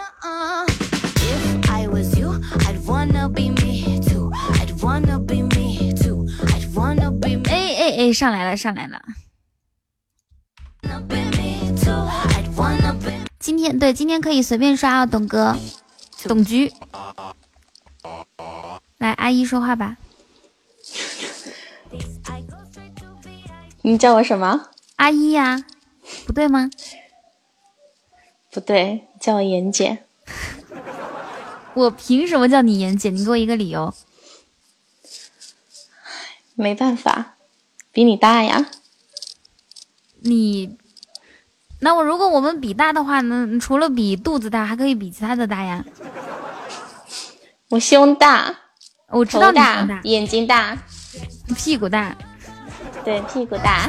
上来了上来了。今天对，今天可以随便刷啊，董哥，董局，来阿姨说话吧。你叫我什么？阿姨呀，不对吗？不对，叫我妍姐。(laughs) 我凭什么叫你妍姐？你给我一个理由。没办法，比你大呀。你，那我如果我们比大的话呢？除了比肚子大，还可以比其他的大呀。(laughs) 我胸大，我知道你大，大，眼睛大，屁股大，对，屁股大。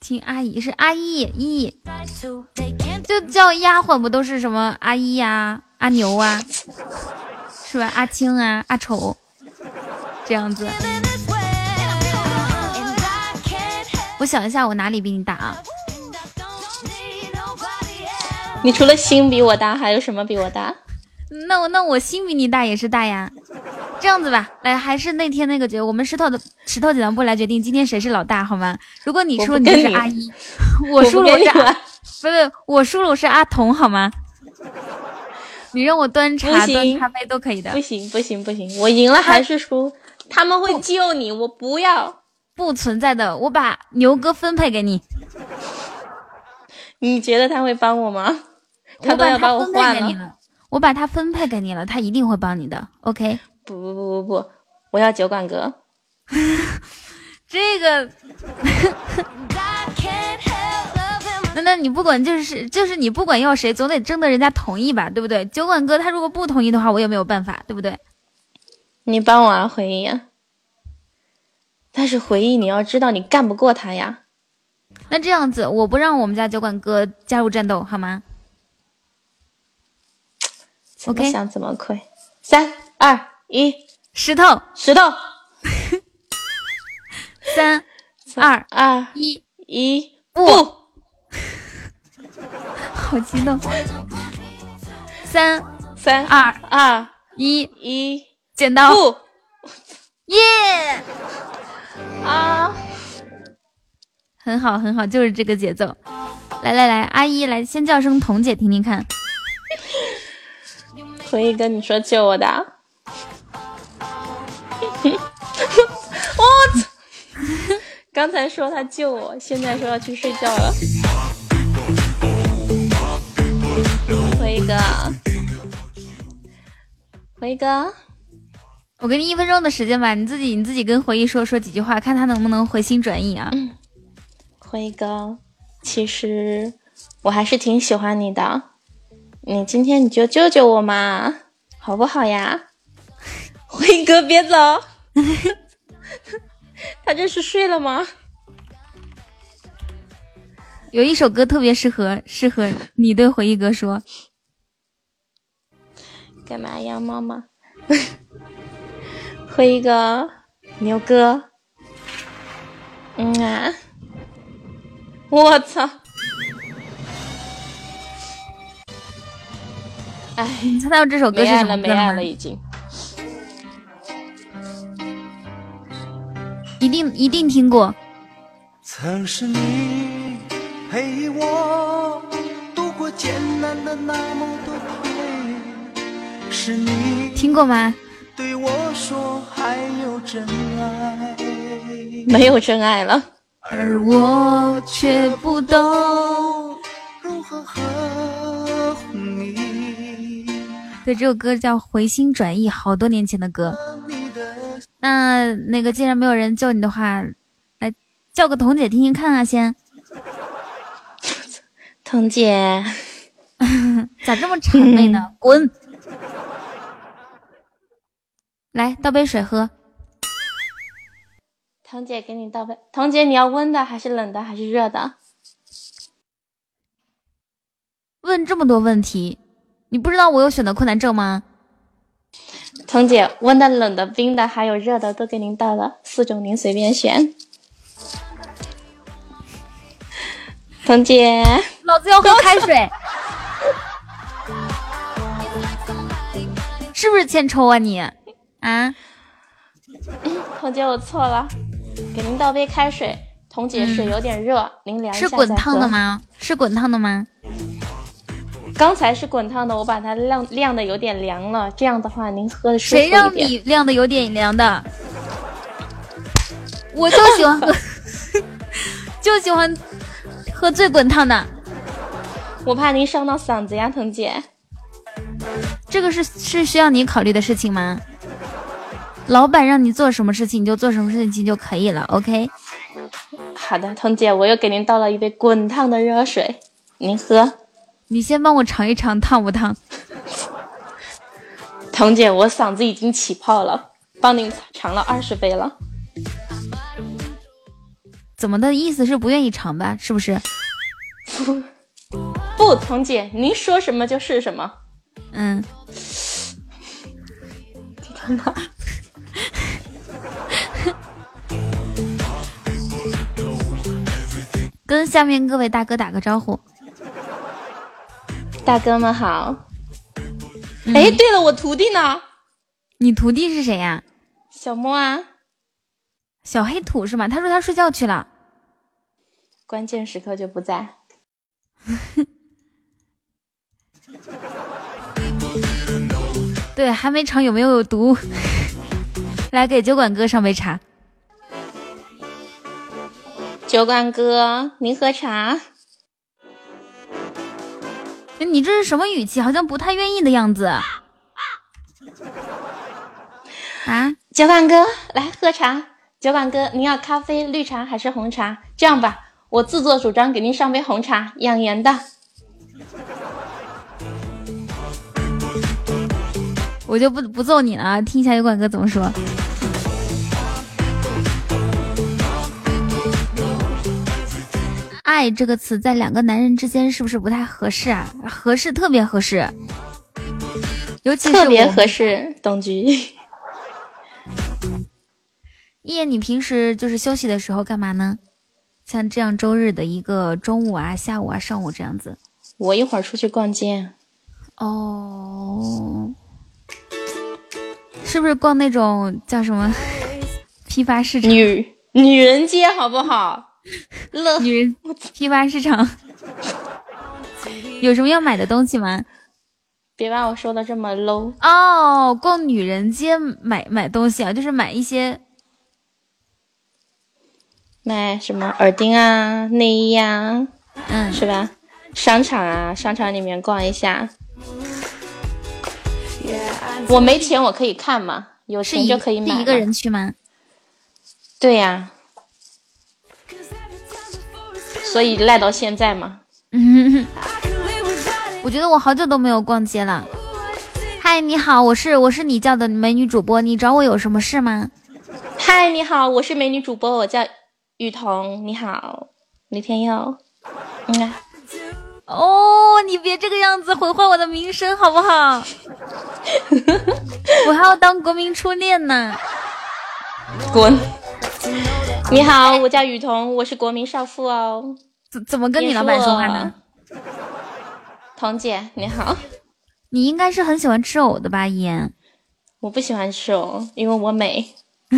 听阿姨是阿姨姨，就叫丫鬟不都是什么阿姨呀、阿牛啊，是吧？阿青啊、阿丑，这样子。我想一下，我哪里比你大啊？你除了心比我大，还有什么比我大？那我那我心比你大也是大呀。这样子吧，来还是那天那个决，我们石头的石头剪刀布来决定今天谁是老大，好吗？如果你输了，你就是阿姨；(laughs) 我输了，我是阿，不是我输了，我是阿童，好吗？你让我端茶、端咖啡都可以的。不行不行不行，我赢了还是输？他们会救你，我不要。不存在的，我把牛哥分配给你。你觉得他会帮我吗？他都要把我换了。我把他分配给你了，他一定会帮你的。OK。不不不不不，我要酒馆哥。这个，那那你不管就是就是你不管要谁，总得征得人家同意吧，对不对？酒馆哥他如果不同意的话，我也没有办法，对不对？你帮我啊，回忆啊。但是回忆，你要知道你干不过他呀。那这样子，我不让我们家酒馆哥加入战斗，好吗？怎么想怎么亏。三二一，石头，石头。(laughs) 三二二一一不，(laughs) 好激动。三三二二一一，剪刀布，耶！啊，很好很好，就是这个节奏。来来来，阿姨来，先叫声彤姐听听看。回忆跟你说救我的。(laughs) 我操！刚才说他救我，现在说要去睡觉了。回哥，回哥，我给你一分钟的时间吧，你自己你自己跟回忆说说几句话，看他能不能回心转意啊。回哥，其实我还是挺喜欢你的，你今天你就救救我嘛。好不好呀？辉哥别走，(laughs) 他这是睡了吗？有一首歌特别适合适合你对回忆哥说，干嘛呀，妈妈？回忆哥，牛哥，嗯啊，我操！哎，你猜到这首歌是什么没爱了，已经。一定一定听过。曾是你陪我度过艰难的那么多天，是你听过吗？对我说还有真爱，没有真爱了，而我却不懂如何呵护你。对，这首歌叫《回心转意》，好多年前的歌。那那个，既然没有人救你的话，来叫个彤姐听听看啊！先，彤姐，(laughs) 咋这么谄媚呢？滚！(laughs) 来倒杯水喝。彤姐给你倒杯。彤姐，你要温的还是冷的还是热的？问这么多问题，你不知道我有选择困难症吗？彤姐，温的、冷的、冰的，还有热的，都给您倒了，四种您随便选。彤姐，老子要喝开水，(laughs) 是不是欠抽啊你？啊？(laughs) 童姐，我错了，给您倒杯开水。彤姐，水有点热，您凉一下是滚烫的吗？是滚烫的吗？刚才是滚烫的，我把它晾晾的有点凉了。这样的话，您喝的舒服谁让你晾的有点凉的？我就喜欢喝，(laughs) 就喜欢喝最滚烫的。我怕您伤到嗓子呀，腾姐。这个是是需要你考虑的事情吗？老板让你做什么事情，你就做什么事情就可以了。OK。好的，彤姐，我又给您倒了一杯滚烫的热水，您喝。你先帮我尝一尝烫不烫，(laughs) 彤姐，我嗓子已经起泡了，帮您尝了二十杯了。怎么的意思是不愿意尝吧？是不是？不 (laughs) 不，彤姐，您说什么就是什么。嗯。(laughs) 跟下面各位大哥打个招呼。大哥们好，哎，对了，我徒弟呢？你徒弟是谁呀？小莫啊，小黑土是吗？他说他睡觉去了，关键时刻就不在。(laughs) 对，还没尝有没有有毒？(laughs) 来给酒馆哥上杯茶。酒馆哥，您喝茶。你这是什么语气？好像不太愿意的样子。啊，酒馆哥，来喝茶。酒馆哥，您要咖啡、绿茶还是红茶？这样吧，我自作主张给您上杯红茶，养颜的。我就不不揍你了，听一下酒馆哥怎么说。爱这个词在两个男人之间是不是不太合适啊？合适，特别合适，尤其是特别合适。董局，(laughs) 叶，你平时就是休息的时候干嘛呢？像这样周日的一个中午啊、下午啊、上午这样子，我一会儿出去逛街。哦，是不是逛那种叫什么 (laughs) 批发市场？女女人街，好不好？乐女人批发市场有什么要买的东西吗？别把我说的这么 low 哦！逛女人街买买东西啊，就是买一些买什么耳钉啊、内衣啊，嗯，是吧？商场啊，商场里面逛一下。我没钱，我可以看嘛，有钱就可以买。一个人去吗？对呀。所以赖到现在嘛？嗯，(laughs) 我觉得我好久都没有逛街了。嗨，嗨，你好，我是我是你叫的美女主播，你找我有什么事吗？嗨，你好，我是美女主播，我叫雨桐。你好，李天佑。嗯。哦，你别这个样子，毁坏我的名声好不好？(laughs) 我还要当国民初恋呢。滚！你好，我叫雨桐，我是国民少妇哦。怎怎么跟你老板说话呢？彤姐，你好。你应该是很喜欢吃藕的吧，烟？我不喜欢吃藕，因为我美。(laughs)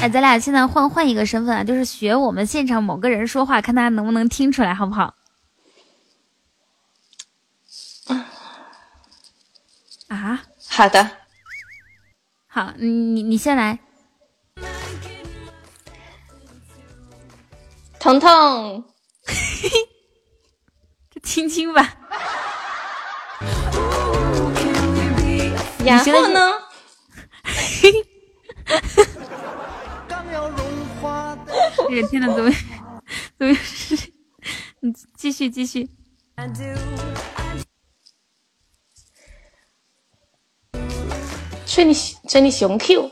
哎，咱俩现在换换一个身份啊，就是学我们现场某个人说话，看他能不能听出来，好不好？啊，好的，好，你你先来，彤彤，这亲亲吧，然后呢？这个 (laughs) 天呐，怎么 (laughs) 怎么是？(laughs) 你继续继续。吹你吹你熊 Q。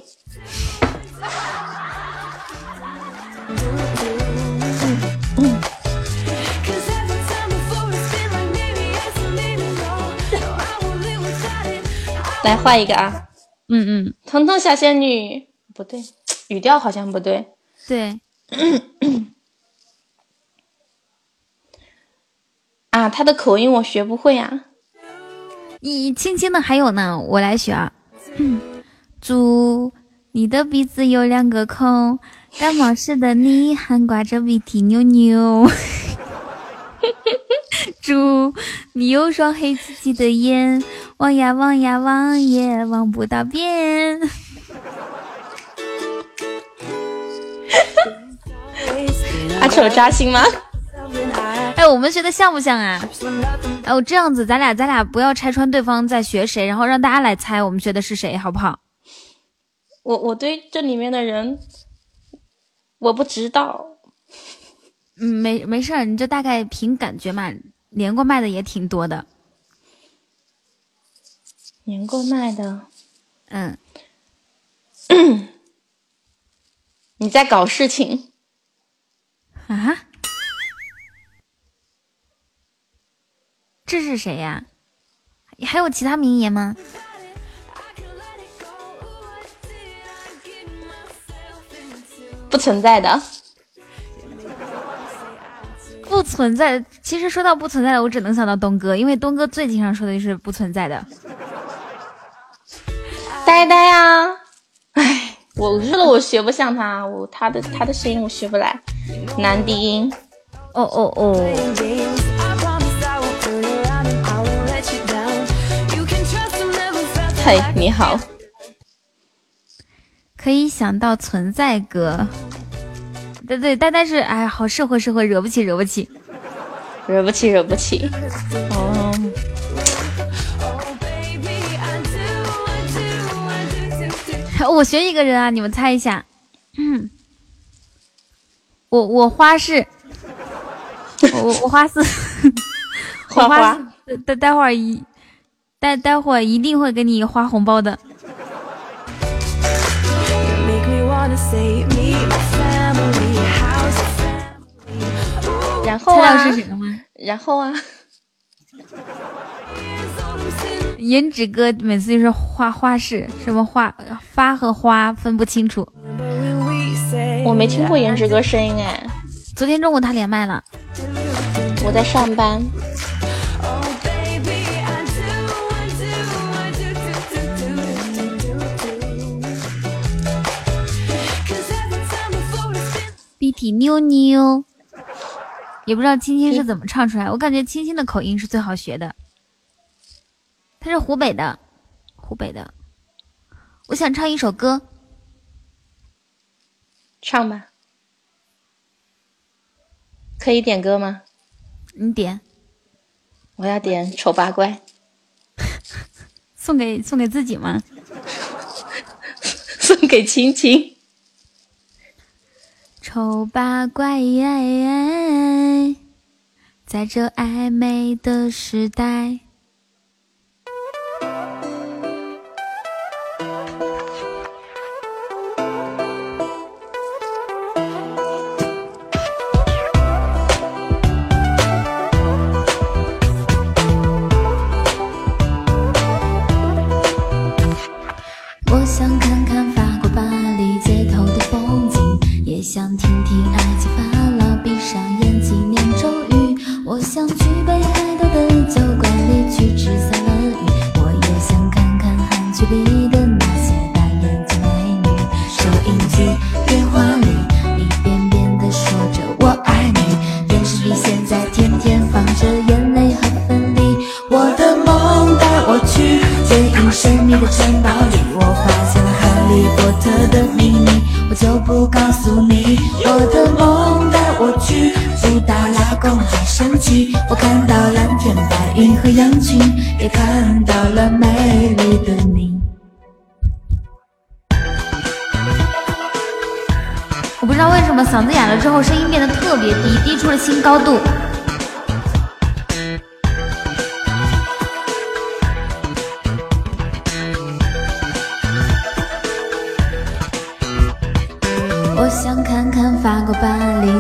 来画一个啊！嗯嗯，彤彤小仙女不对，语调好像不对。对。啊，他的口音我学不会啊。你轻轻的还有呢，我来学啊。猪，你的鼻子有两个孔，感冒时的你还挂着鼻涕牛牛。(laughs) 猪，你有双黑漆漆的眼，望呀望呀望也望不到边。(laughs) 阿丑扎心吗？哎，我们学的像不像啊？哎，我这样子，咱俩咱俩不要拆穿对方在学谁，然后让大家来猜我们学的是谁，好不好？我我对这里面的人我不知道。嗯，没没事儿，你就大概凭感觉嘛。连过麦的也挺多的。连过麦的，嗯。(clears throat) 你在搞事情这是谁呀？还有其他名言吗？不存在的，不存在。其实说到不存在的，我只能想到东哥，因为东哥最经常说的就是不存在的。呆呆啊，哎，我说了我学不像他，我他的他的声音我学不来，男低音。哦哦哦。嘿，你好。可以想到存在哥，对对，但但是哎，好社会社会，惹不起惹不起，惹不起惹不起。哦。我学一个人啊，你们猜一下。嗯。我我花式，我我花式，(laughs) 花花。待待会儿一。待待会儿一定会给你发红包的。然后啊？是谁吗？然后啊？(laughs) 颜值哥每次就是花花式，什么花发和花分不清楚。我没听过颜值哥声音哎。昨天中午他连麦了。我在上班。鼻涕妞妞，也不知道青青是怎么唱出来。我感觉青青的口音是最好学的。他是湖北的，湖北的。我想唱一首歌，唱吧。可以点歌吗？你点。我要点《丑八怪》。送给送给自己吗？(laughs) 送给青青。丑八怪，在这暧昧的时代。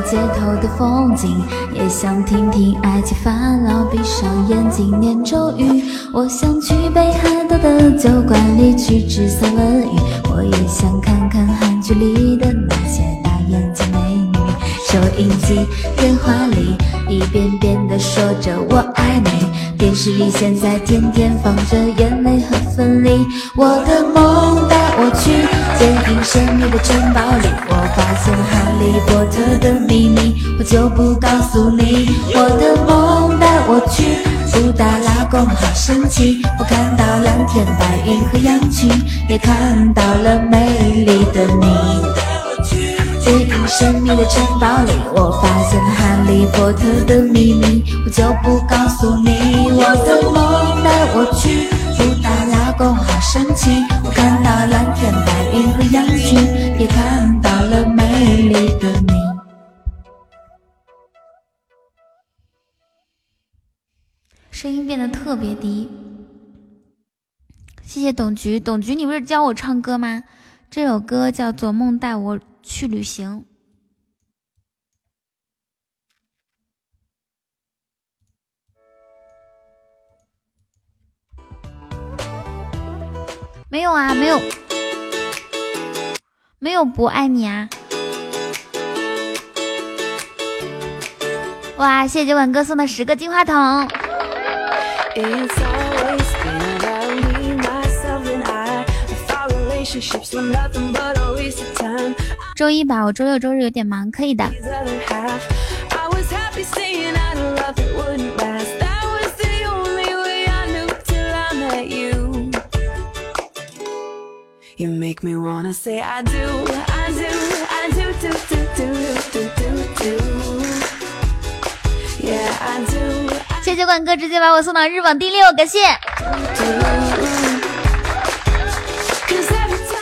街头的风景，也想听听埃及法老闭上眼睛念咒语。我想去北海道的酒馆里去吃三文鱼，我也想看看韩剧里的那些大眼睛美女。收音机、电话里一遍遍地说着我爱你，电视里现在天天放着眼泪和分离。我的梦我去坚硬神秘的城堡里，我发现了哈利波特的秘密，我就不告诉你。我的梦带我去布达拉宫，好神奇，我看到蓝天白云和羊群，也看到了美丽的你。我去最隐神秘的城堡里，我发现了哈利波特的秘密，我就不告诉你。我的梦带我去布达拉宫，好神奇，蓝天白云和羊群，也看到了美丽的你。声音变得特别低，谢谢董局。董局，你不是教我唱歌吗？这首歌叫做《梦带我》。去旅行，没有啊，没有，没有不爱你啊！哇，谢谢九碗哥送的十个金话筒。周一吧，我周六周日有点忙，可以的。谢谢管哥直接把我送到日榜第六，感谢。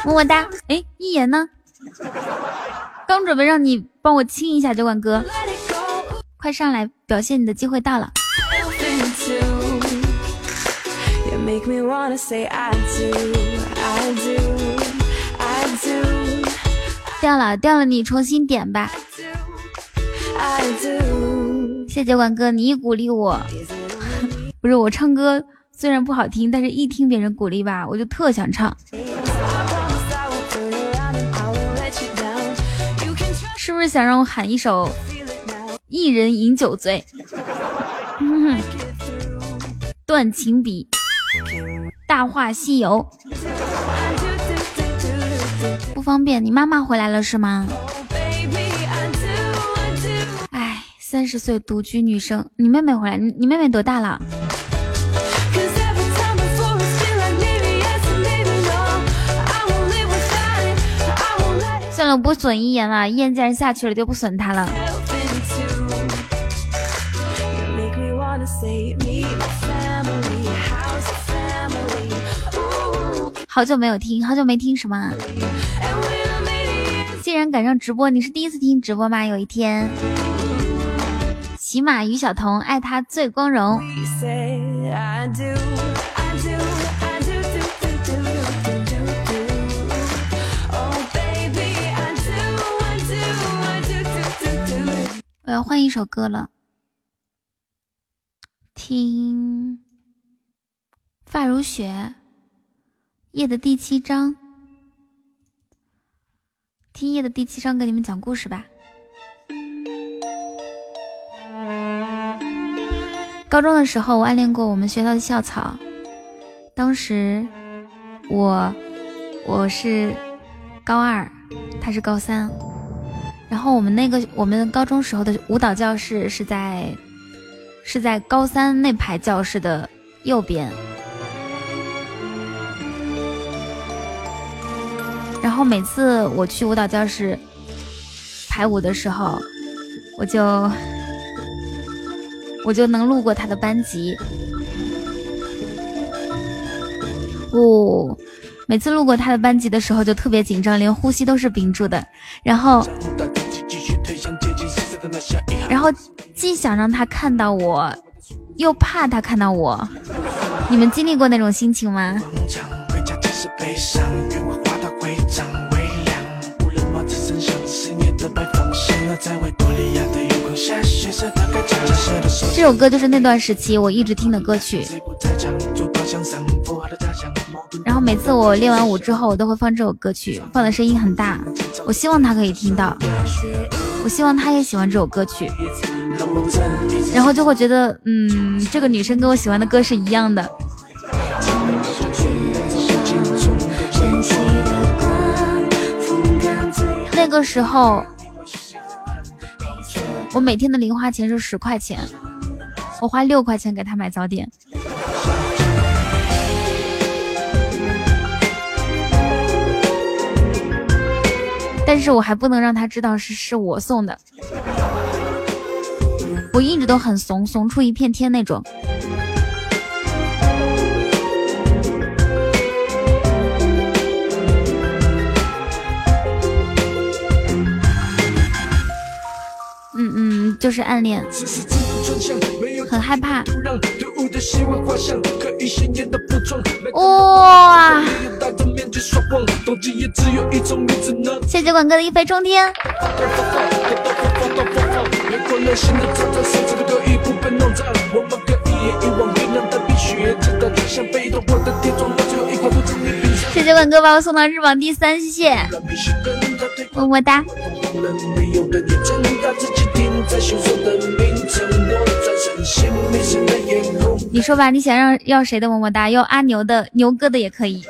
么么哒！哎，一言呢？刚准备让你帮我亲一下，酒馆哥，快上来表现你的机会到了。掉了掉了，你重新点吧。谢谢管哥，你一鼓励我，(laughs) 不是我唱歌虽然不好听，但是一听别人鼓励吧，我就特想唱。是不是想让我喊一首《一人饮酒醉》？(laughs) 断情笔，《大话西游》方便。你妈妈回来了是吗？哎，三十岁独居女生，你妹妹回来？你你妹妹多大了？算了，不损一言了。一言既然下去了，就不损他了。好久没有听，好久没听什么。既然然赶上直播，你是第一次听直播吗？有一天，骑马于小彤，爱他最光荣。我要换一首歌了，听《发如雪》夜的第七章。听夜的第七章，给你们讲故事吧。高中的时候，我暗恋过我们学校的校草。当时我我是高二，他是高三。然后我们那个我们高中时候的舞蹈教室是在是在高三那排教室的右边。然后每次我去舞蹈教室排舞的时候，我就我就能路过他的班级。哦，每次路过他的班级的时候就特别紧张，连呼吸都是屏住的。然后，然后既想让他看到我，又怕他看到我。你们经历过那种心情吗？这首歌就是那段时期我一直听的歌曲，然后每次我练完舞之后，我都会放这首歌曲，放的声音很大，我希望他可以听到，我希望他也喜欢这首歌曲，然后就会觉得，嗯，这个女生跟我喜欢的歌是一样的。那个时候。我每天的零花钱是十块钱，我花六块钱给他买早点，但是我还不能让他知道是是我送的，我一直都很怂，怂出一片天那种。就是暗恋，很害怕。哇！谢谢管哥的一飞冲天。谢谢管哥把我送到日榜第三，谢谢，么么哒。你说吧，你想让要谁的么么哒？要阿牛的、牛哥的也可以，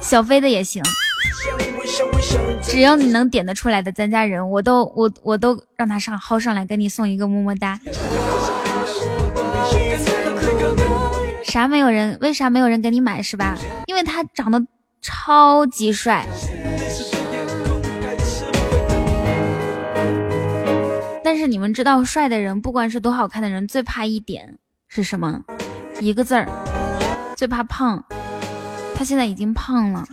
小飞的也行，只要你能点得出来的，咱家人我都我我都让他上薅上来给你送一个么么哒。啥没有人？为啥没有人给你买是吧？因为他长得超级帅。但是你们知道，帅的人不管是多好看的人，最怕一点是什么？一个字儿，最怕胖。他现在已经胖了，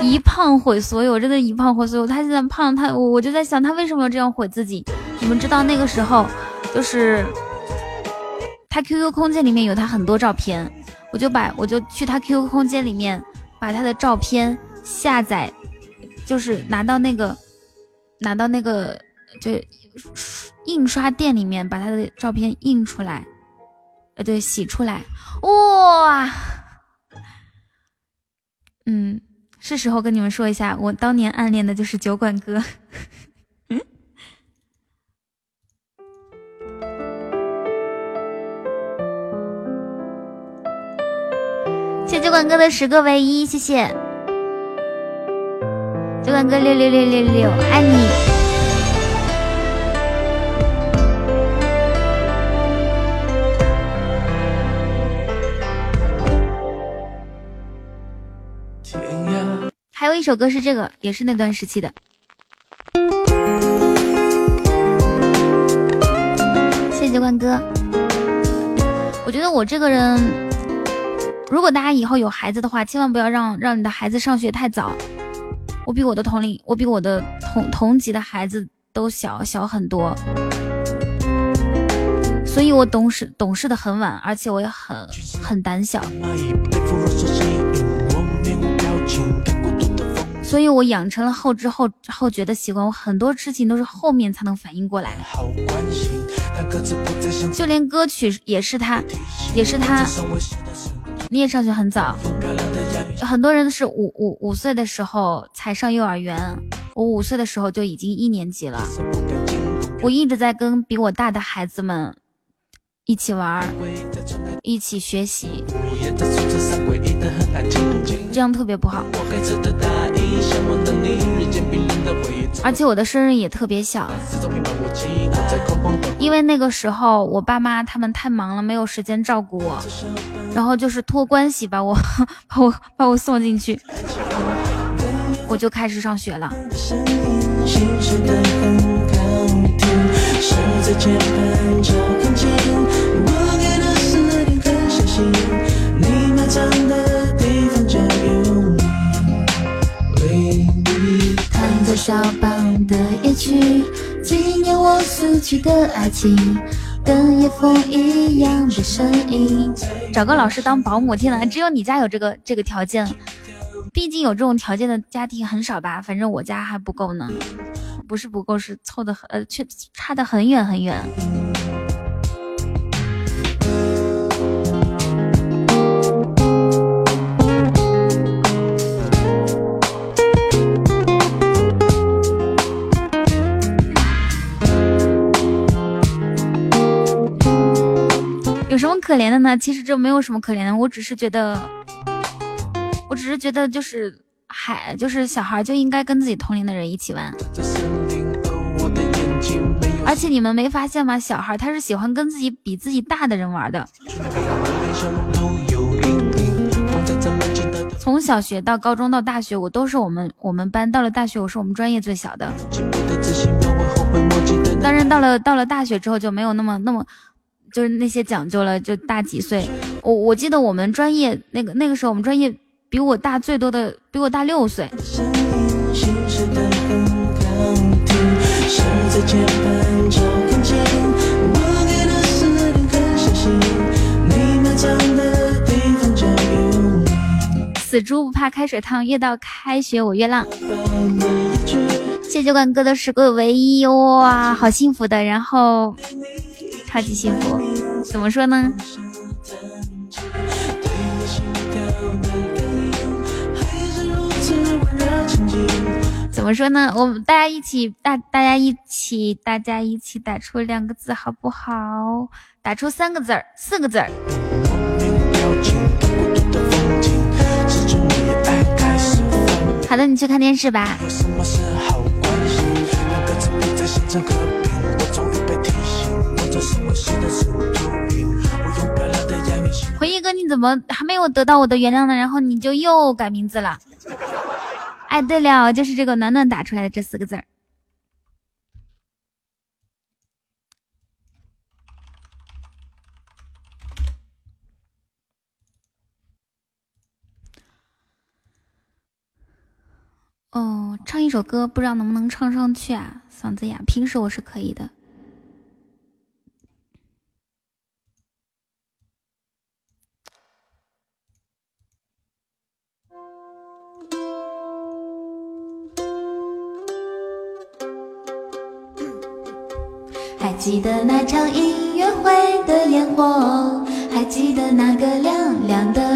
一胖毁所有，真的，一胖毁所有。他现在胖，他我我就在想，他为什么要这样毁自己？你们知道那个时候，就是他 QQ 空间里面有他很多照片，我就把我就去他 QQ 空间里面把他的照片。下载就是拿到那个拿到那个就印刷店里面把他的照片印出来，呃对，洗出来，哇，嗯，是时候跟你们说一下，我当年暗恋的就是酒馆哥。(laughs) 谢酒馆哥的十个唯一，谢谢。九万哥六六六六六，爱你！还有一首歌是这个，也是那段时期的。谢谢九万哥。我觉得我这个人如果大家以后有孩子的话，千万不要让让你的孩子上学太早。我比我的同龄，我比我的同同级的孩子都小小很多，所以我懂事懂事的很晚，而且我也很很胆小。所以我养成了后知后后觉的习惯，我很多事情都是后面才能反应过来。就连歌曲也是他，也是他。你也上学很早，很多人是五五五岁的时候才上幼儿园，我五岁的时候就已经一年级了。我一直在跟比我大的孩子们一起玩，一起学习。(laughs) 这样特别不好，而且我的生日也特别小，因为那个时候我爸妈他们太忙了，没有时间照顾我，然后就是托关系把我 (laughs) 把我把我送进去，我就开始上学了。肖邦的夜曲，纪念我死去的爱情，跟夜风一样的声音。找个老师当保姆，天呐，只有你家有这个这个条件。毕竟有这种条件的家庭很少吧？反正我家还不够呢，不是不够，是凑的很，呃，却差的很远很远。可怜的呢？其实这没有什么可怜的，我只是觉得，我只是觉得就是孩，就是小孩就应该跟自己同龄的人一起玩。而且你们没发现吗？小孩他是喜欢跟自己比自己大的人玩的。从小学到高中到大学，我都是我们我们班。到了大学，我是我们专业最小的。当然，到了到了大学之后，就没有那么那么。就是那些讲究了，就大几岁。我我记得我们专业那个那个时候，我们专业比我大最多的，比我大六岁。死猪不怕开水烫，越到开学我越浪。谢谢冠哥的十个唯一哇，好幸福的。然后。超级幸福，怎么说呢？怎么说呢？我们大家一起，大大家一起，大家一起打出两个字好不好？打出三个字儿，四个字儿。好的，你去看电视吧。回忆哥，你怎么还没有得到我的原谅呢？然后你就又改名字了。哎，对了，就是这个暖暖打出来的这四个字儿。哦，唱一首歌，不知道能不能唱上去啊？嗓子哑，平时我是可以的。记得那场音乐会的烟火，还记得那个凉凉的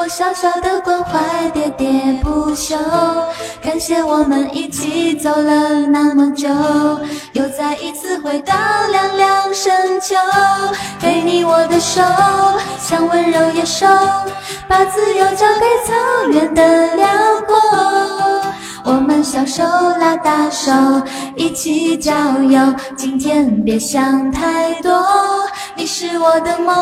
我小小的关怀喋喋不休。感谢我们一起走了那么久，又再一次回到凉凉深秋。给你我的手，像温柔野兽，把自由交给草原的辽阔。我们小手拉大手，一起郊游。今天别想太多，你是我的梦，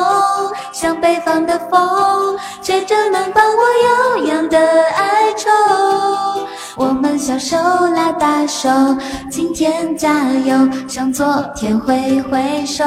像北方的风，吹着南方我悠扬的哀愁。我们小手拉大手，今天加油，向昨天挥挥手。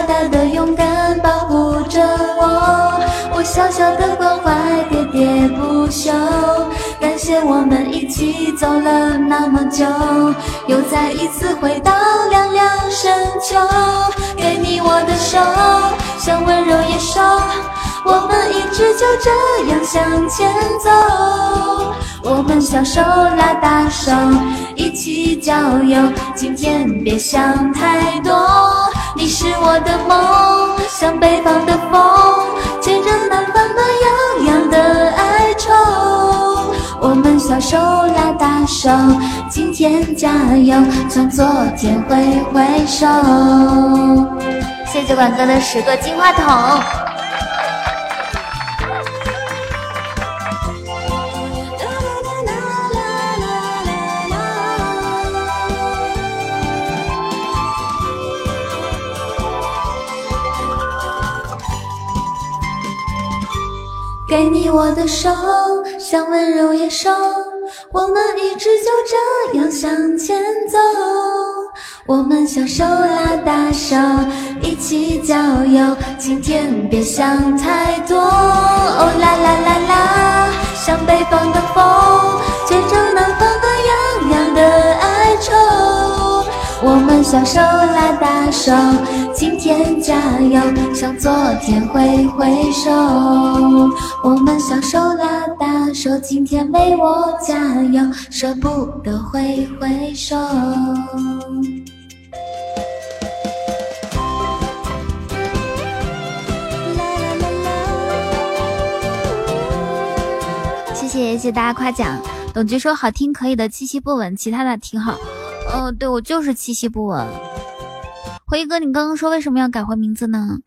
大大的勇敢保护着我，我小小的关怀喋喋不休。感谢我们一起走了那么久，又再一次回到凉凉深秋。给你我的手，像温柔野兽，我们一直就这样向前走。我们小手拉大手，一起郊游。今天别想太多。你是我的梦，像北方的风，牵着南方暖洋洋的哀愁。我们小手拉大手，今天加油，向昨天挥挥手。谢谢管哥的十个金话筒。给你我的手，像温柔野兽，我们一直就这样向前走。我们小手拉大手，一起郊游。今天别想太多，哦啦啦啦啦，像北方的风，我们小手拉大手，今天加油，向昨天挥挥手。我们小手拉大手，今天为我加油，舍不得挥挥手。谢谢谢谢大家夸奖，董局说好听可以的，气息不稳，其他的挺好。哦，对我就是气息不稳。辉哥，你刚刚说为什么要改回名字呢？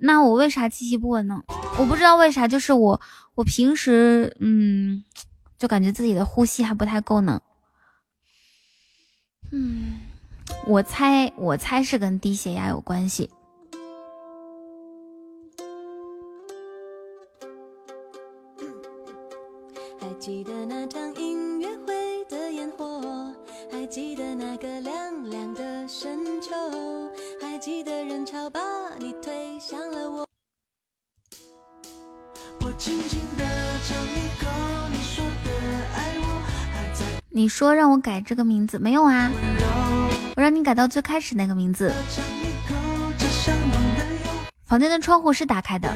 那我为啥气息不稳呢？我不知道为啥，就是我，我平时嗯，就感觉自己的呼吸还不太够呢。嗯，我猜，我猜是跟低血压有关系。说让我改这个名字没有啊？我让你改到最开始那个名字。房间的窗户是打开的。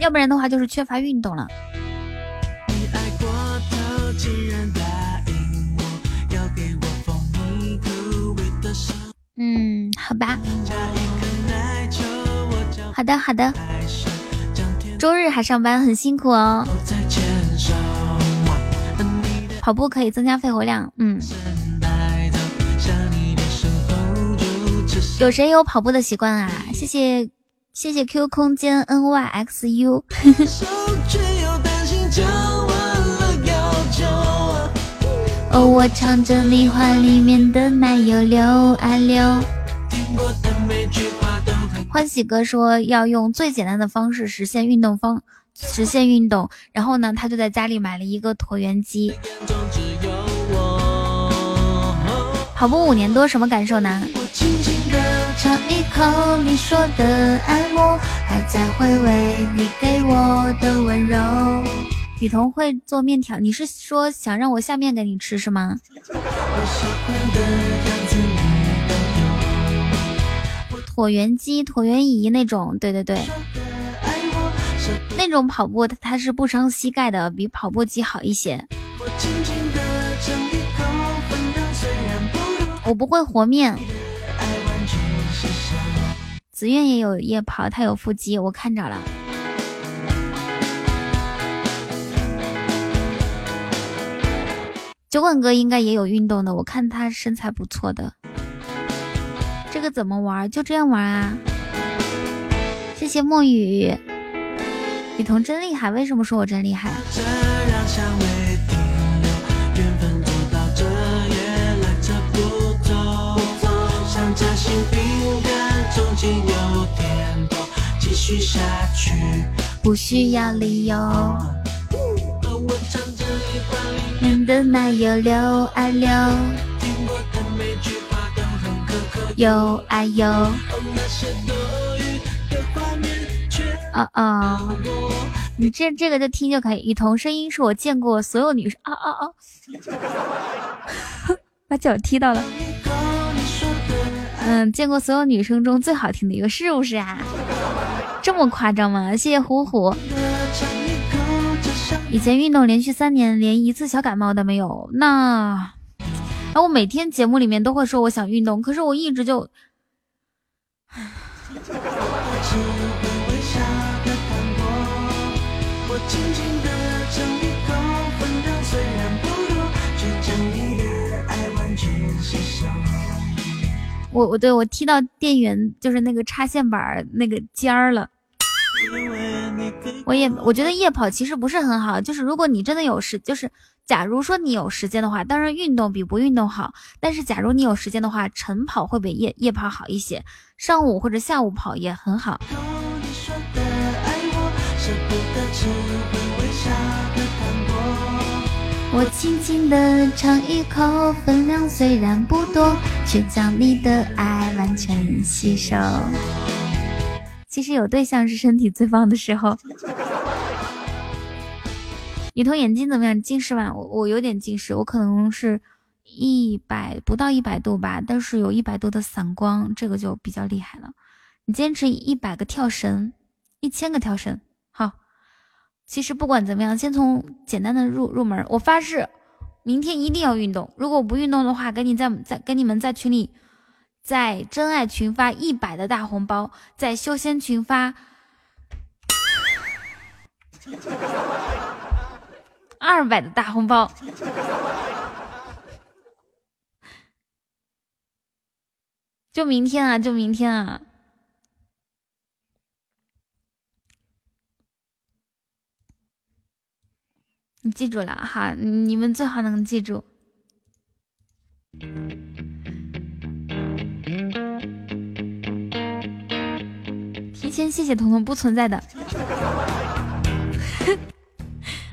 要不然的话就是缺乏运动了。嗯，好吧。好的，好的。周日还上班，很辛苦哦。跑步可以增加肺活量。嗯。有谁有跑步的习惯啊？谢谢。谢谢 Q 空间 N Y X U。(laughs) 哦，我唱着梨花里面的奶油流啊流。欢喜哥说要用最简单的方式实现运动方，实现运动。然后呢，他就在家里买了一个椭圆机。跑步五年多，什么感受呢？尝一口你说的爱我，还在回味你给我的温柔。雨桐会做面条，你是说想让我下面给你吃是吗？椭圆机、椭圆仪那种，对对对，那种跑步它是不伤膝盖的，比跑步机好一些。我不会和面。紫苑也有夜跑，他有腹肌，我看着了。酒馆哥应该也有运动的，我看他身材不错的。这个怎么玩？就这样玩啊！谢谢墨雨，雨桐真厉害。为什么说我真厉害？不需要理由。你的奶油流啊流。有啊有，哦哦，你这这个就听就可以。雨桐声音是我见过所有女生，啊啊啊，(laughs) 把脚踢到了。嗯，见过所有女生中最好听的一个，是不是啊？这么夸张吗？谢谢虎虎。以前运动连续三年，连一次小感冒都没有，那。然后我每天节目里面都会说我想运动，可是我一直就，我我对我踢到电源就是那个插线板那个尖儿了。我也我觉得夜跑其实不是很好，就是如果你真的有事就是。假如说你有时间的话，当然运动比不运动好。但是假如你有时间的话，晨跑会比夜夜跑好一些，上午或者下午跑也很好。我轻轻地尝一口，分量虽然不多，却将你的爱完全吸收。其实有对象是身体最棒的时候。雨桐眼睛怎么样？近视吧？我我有点近视，我可能是一百不到一百度吧，但是有一百度的散光，这个就比较厉害了。你坚持一百个跳绳，一千个跳绳，好。其实不管怎么样，先从简单的入入门。我发誓，明天一定要运动。如果不运动的话，给你在在跟你们在群里，在真爱群发一百的大红包，在修仙群发。二百的大红包，就明天啊，就明天啊！你记住了哈，你们最好能记住。提前谢谢彤彤不存在的。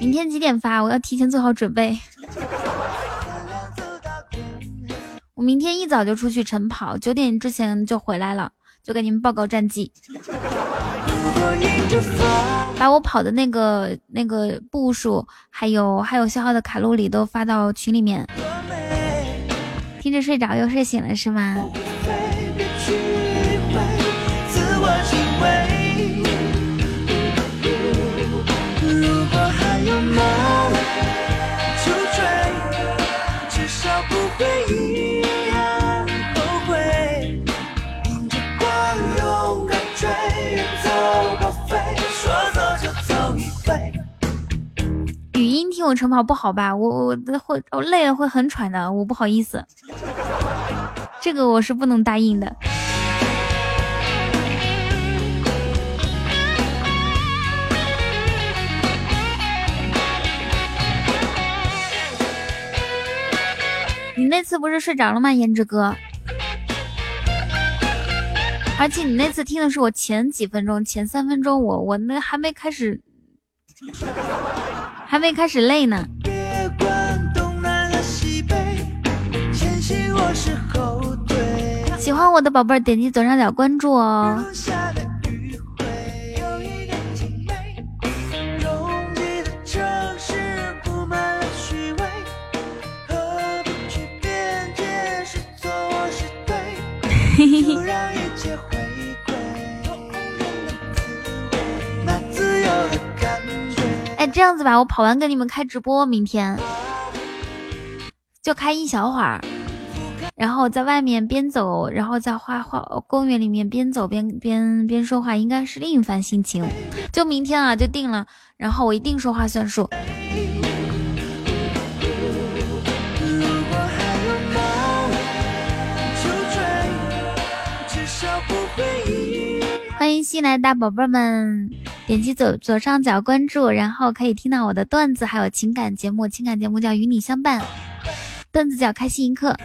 明天几点发？我要提前做好准备。我明天一早就出去晨跑，九点之前就回来了，就给你们报告战绩。把我跑的那个那个步数，还有还有消耗的卡路里都发到群里面。听着睡着又睡醒了是吗？语音听我晨跑不好吧？我我会我累了会很喘的我不好意思。这个我是不能答应的。你那次不是睡着了吗颜值哥？而且你那次听的是我前几分钟前三分钟我我那还没开始。还没开始累呢。喜欢我的宝贝儿，点击左上角关注哦。嘿嘿嘿。(laughs) 这样子吧，我跑完给你们开直播，明天就开一小会儿，然后在外面边走，然后在花花公园里面边走边边边说话，应该是另一番心情。就明天啊，就定了，然后我一定说话算数。新来的大宝贝们，点击左左上角关注，然后可以听到我的段子，还有情感节目。情感节目叫与你相伴，段子叫开心一刻。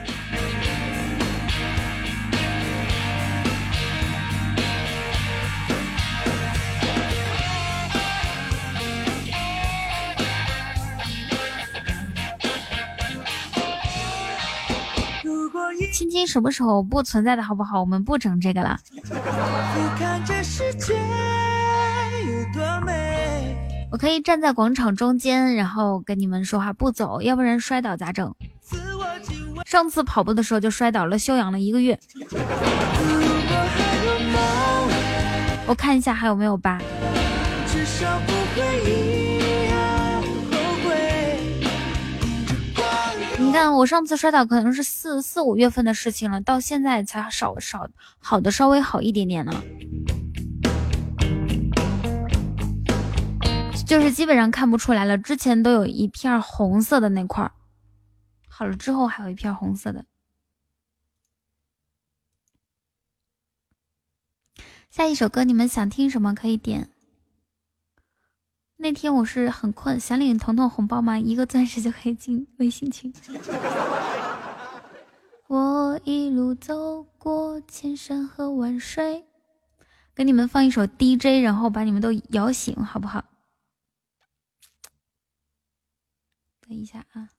亲亲什么时候不存在的好不好？我们不整这个了。我可以站在广场中间，然后跟你们说话不走，要不然摔倒咋整？上次跑步的时候就摔倒了，休养了一个月。我看一下还有没有疤。你看，我上次摔倒可能是四四五月份的事情了，到现在才少少好的稍微好一点点呢。就是基本上看不出来了，之前都有一片红色的那块儿，好了之后还有一片红色的。下一首歌你们想听什么可以点。那天我是很困，想领彤彤红包吗？一个钻石就可以进微信群。(laughs) 我一路走过千山和万水，给你们放一首 DJ，然后把你们都摇醒，好不好？等一下啊。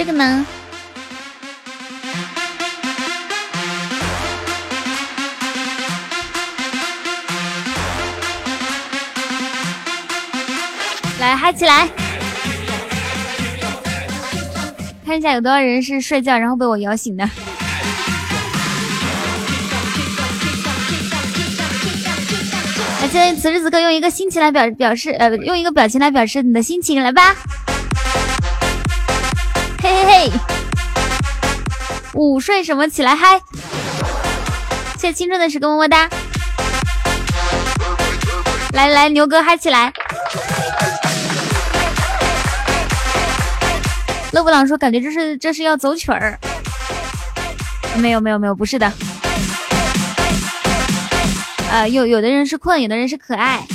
这个呢？来嗨起来！看一下有多少人是睡觉然后被我摇醒的。来，现在此时此刻用一个心情来表表示，呃，用一个表情来表示你的心情，来吧。午睡什么起来嗨！谢谢青春的十个么么哒！来来，牛哥嗨起来！勒布朗说感觉这是这是要走曲儿，没有没有没有，不是的。呃，有有的人是困，有的人是可爱，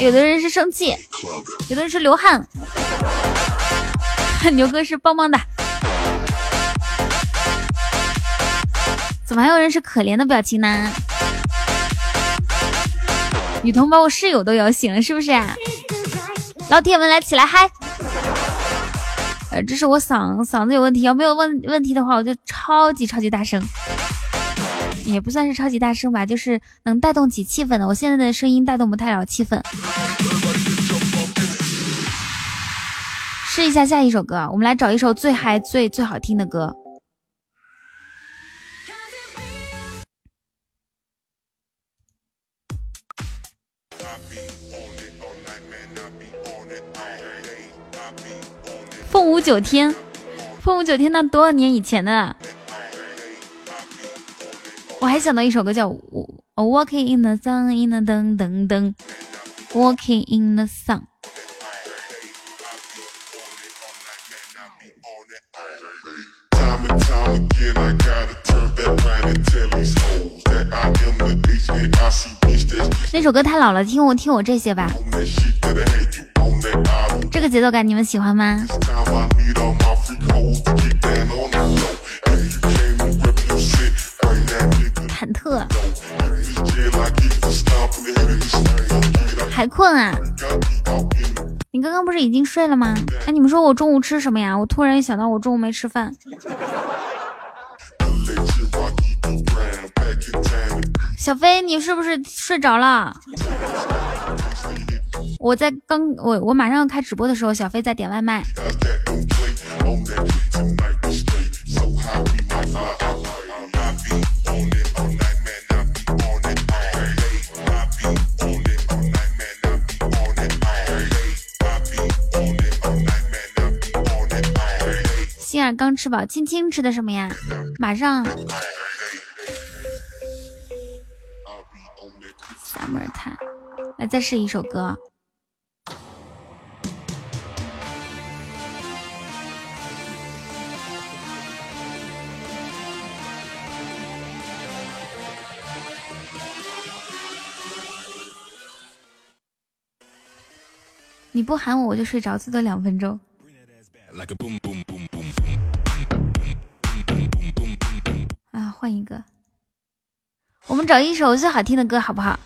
有的人是生气，有的人是流汗。(laughs) 牛哥是棒棒的，怎么还有人是可怜的表情呢？女童把我室友都摇醒了，是不是？老铁们来起来嗨！呃，这是我嗓嗓子有问题，要没有问问题的话，我就超级超级大声，也不算是超级大声吧，就是能带动起气氛的。我现在的声音带动不太了气氛。试一下下一首歌，我们来找一首最嗨、最最好听的歌。九天，凤舞九天，那多少年以前的？我还想到一首歌叫《Walking in the Sun》，in the 灯灯灯，Walking in the Sun。那首歌太老了，听我听我这些吧。这个节奏感你们喜欢吗？忐忑，还困啊？你刚刚不是已经睡了吗？哎，你们说我中午吃什么呀？我突然想到我中午没吃饭。小飞，你是不是睡着了？我在刚我我马上要开直播的时候，小飞在点外卖。心儿刚吃饱，青青吃的什么呀？马上。Summer time，来再试一首歌。你不喊我，我就睡着，最多两分钟。啊，换一个。我们找一首最好听的歌，好不好？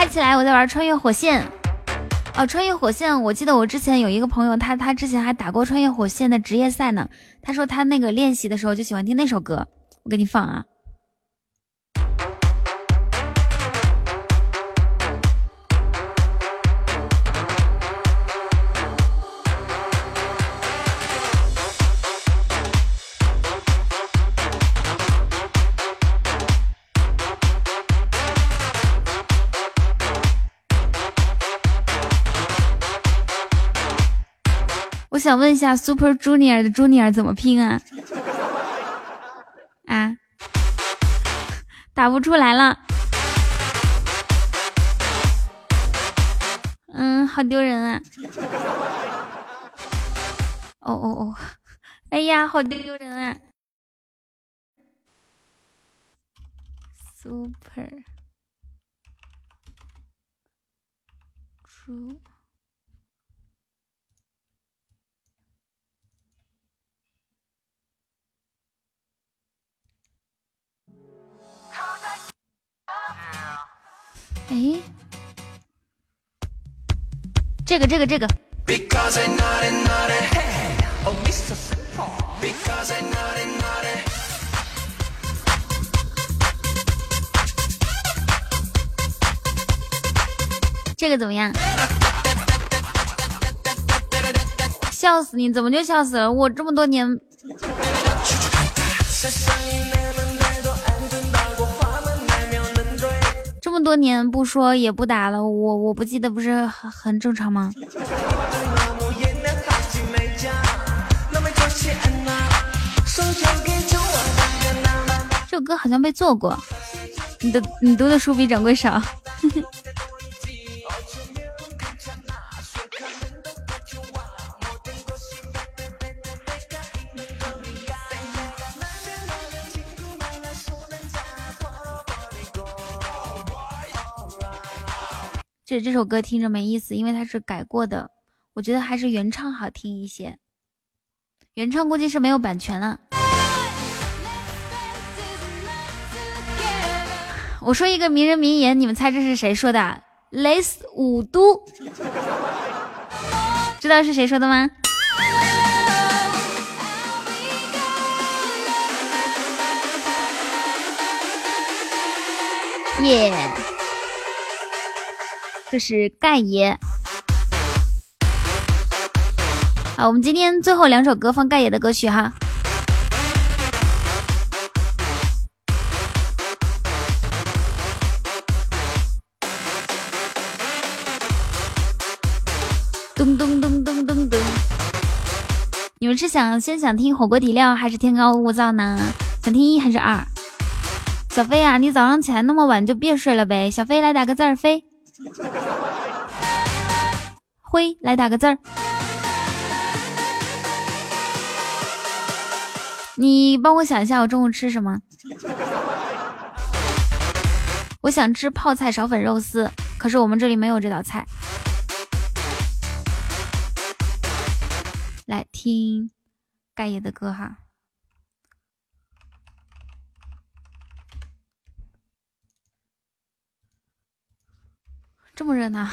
嗨起来！我在玩穿越火线。哦，穿越火线，我记得我之前有一个朋友，他他之前还打过穿越火线的职业赛呢。他说他那个练习的时候就喜欢听那首歌，我给你放啊。想问一下，Super Junior 的 Junior 怎么拼啊？啊，打不出来了。嗯，好丢人啊！哦哦哦，哎呀，好丢人啊！Super True。哎，这个这个这个，这个怎么样？笑死你！怎么就笑死了？我这么多年。么多年不说也不打了，我我不记得不是很很正常吗？这首歌好像被做过，你的你读的书比掌柜少。这首歌听着没意思，因为它是改过的，我觉得还是原唱好听一些。原唱估计是没有版权了。(sighs) 我说一个名人名言，你们猜这是谁说的？雷斯五都，知道是谁说的吗？耶。这是盖爷，好，我们今天最后两首歌放盖爷的歌曲哈。咚咚咚咚咚咚，你们是想先想听火锅底料还是天高物燥呢？想听一还是二？小飞啊，你早上起来那么晚就别睡了呗。小飞来打个字儿，飞。灰，来打个字儿。你帮我想一下，我中午吃什么？我想吃泡菜炒粉肉丝，可是我们这里没有这道菜。来听盖爷的歌哈，这么热闹。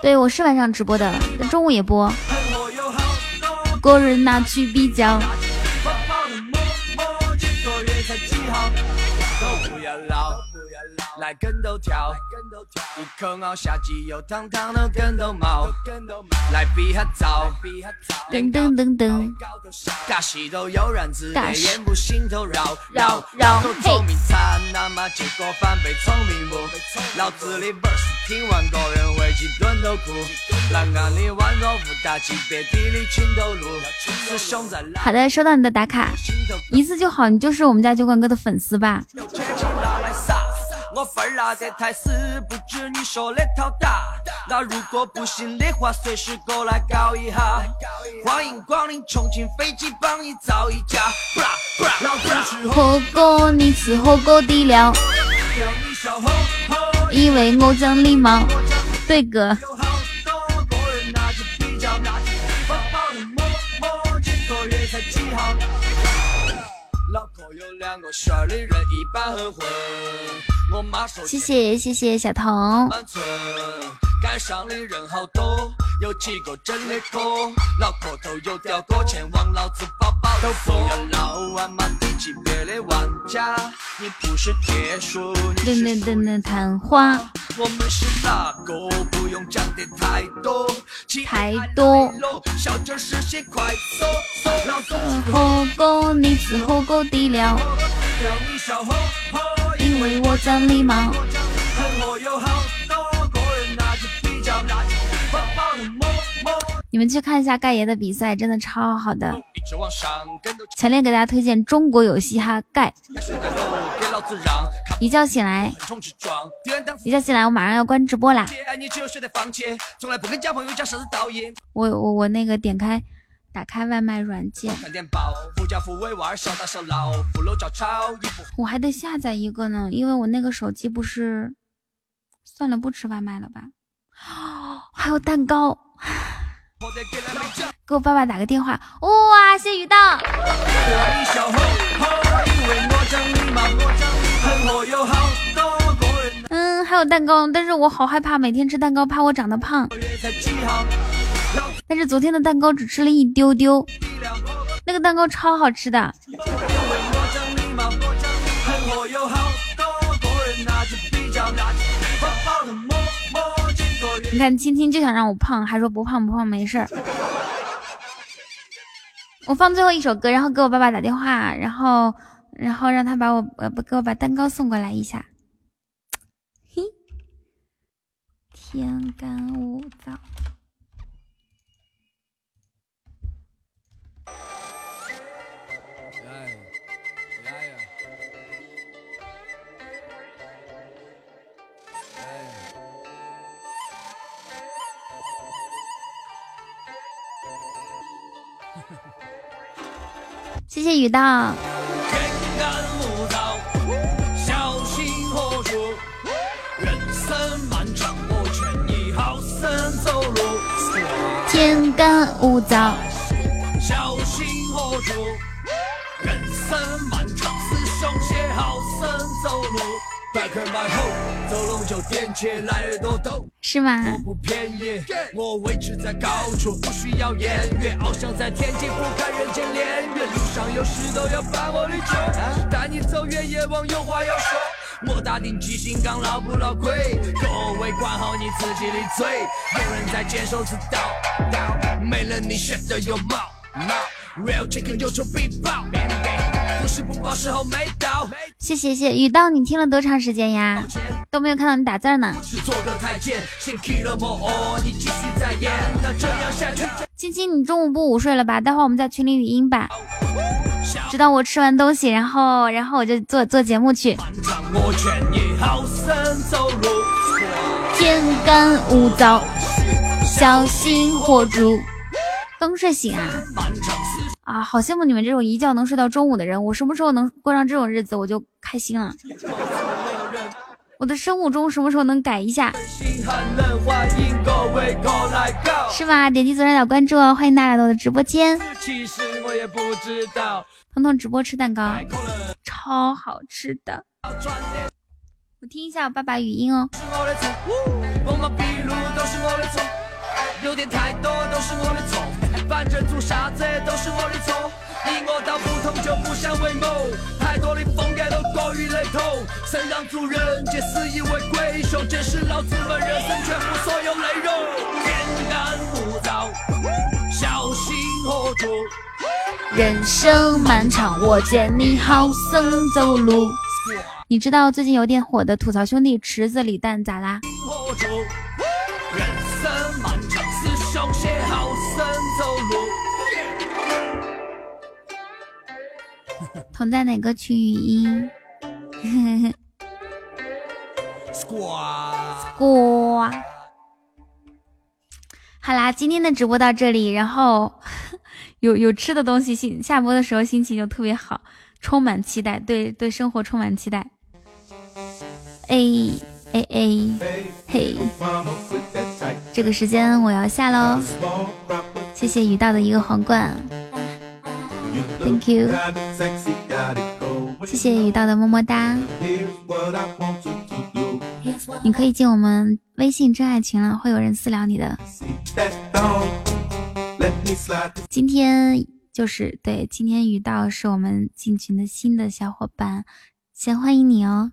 对，我是晚上直播的，中午也播。个人拿去比较。来跟斗跳，一口咬下鸡油汤汤的跟斗毛，来比哈早，噔噔噔噔，大喜都悠然自得，言不心头绕绕绕，聪明才那么结果反被聪明误，脑子里 verse 听完个人会几顿都哭，栏杆里宛若武大级别地里情投路，师兄在。好的，收到你的打卡，一次就好，你就是我们家酒馆哥的粉丝吧。我份儿拿得太死，不止你说的套大。那如果不行的话，随时过来搞一下。欢迎光临重庆飞机，帮你造一架。火锅你吃火锅底料，以为我讲礼貌。对哥。谢谢谢谢小童。街上的人好多，有几个真的哥，脑壳头有往老子包包头不要老玩级别的玩家，你不是铁树，你是等等昙花。我们是哪个？不用讲的太多，太多。小酒是些快速。火锅你吃火锅底料，因为我讲礼貌。你们去看一下盖爷的比赛，真的超好的。强烈给大家推荐《中国有嘻哈盖》。一觉醒来，一觉醒来，我马上要关直播啦。我我我那个点开，打开外卖软件。我还得下载一个呢，因为我那个手机不是。算了，不吃外卖了吧。(gasps) 还有蛋糕。给我爸爸打个电话。哇，谢雨道。嗯，还有蛋糕，但是我好害怕每天吃蛋糕，怕我长得胖。但是昨天的蛋糕只吃了一丢丢，那个蛋糕超好吃的。你看，青青就想让我胖，还说不胖不胖没事儿。我放最后一首歌，然后给我爸爸打电话，然后，然后让他把我呃不给我把蛋糕送过来一下。嘿，天干物燥。谢谢宇大天干物燥。小心火烛人生漫长我劝你好生走路天干物燥小心火烛人生漫长。走龙就点起来耳朵抖。是吗？我不便宜，我位置在高处，不需要言语，翱翔在天际，俯瞰人间炼狱。路上有石头要伴我旅程，带你走远，夜望有话要说。我打定记心肝，老不牢亏？各位管好你自己的嘴，有人在坚守之道，没了你学的有毛毛。Real chicken 就出必爆。谢谢谢雨道，你听了多长时间呀？都没有看到你打字呢。青青，你中午不午睡了吧？待会儿我们在群里语音吧。直到我吃完东西，然后然后我就做做节目去。天干物燥，小心火烛。刚睡醒啊啊！好羡慕你们这种一觉能睡到中午的人，我什么时候能过上这种日子，我就开心了。我的生物钟什么时候能改一下？是吗？点击左上角关注哦，欢迎大家来到我的直播间。彤彤直播吃蛋糕，超好吃的。我听一下我爸爸语音哦。有点太多，都是我的错反正做啥子都是我的错，你我道不同就不相为谋，太多的风格都过于雷同，谁让做人皆死以为鬼雄，这是老子们人生全部所有内容。天干物燥，小心火烛。人生漫长，我见你好生走路。你知道最近有点火的吐槽兄弟池子李诞咋啦？人生漫长，(laughs) 同在哪个群语音？(laughs) 呱！好啦，今天的直播到这里，然后 (laughs) 有有吃的东西，心下播的时候心情就特别好，充满期待，对对生活充满期待。哎。哎哎嘿，这个时间我要下喽，谢谢雨道的一个皇冠，Thank you，谢谢雨道的么么哒，你可以进我们微信真爱群了，会有人私聊你的。今天就是对，今天雨道是我们进群的新的小伙伴，先欢迎你哦。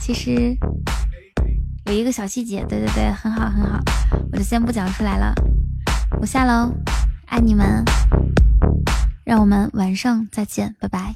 其实有一个小细节，对对对，很好很好，我就先不讲出来了。我下喽，爱你们，让我们晚上再见，拜拜。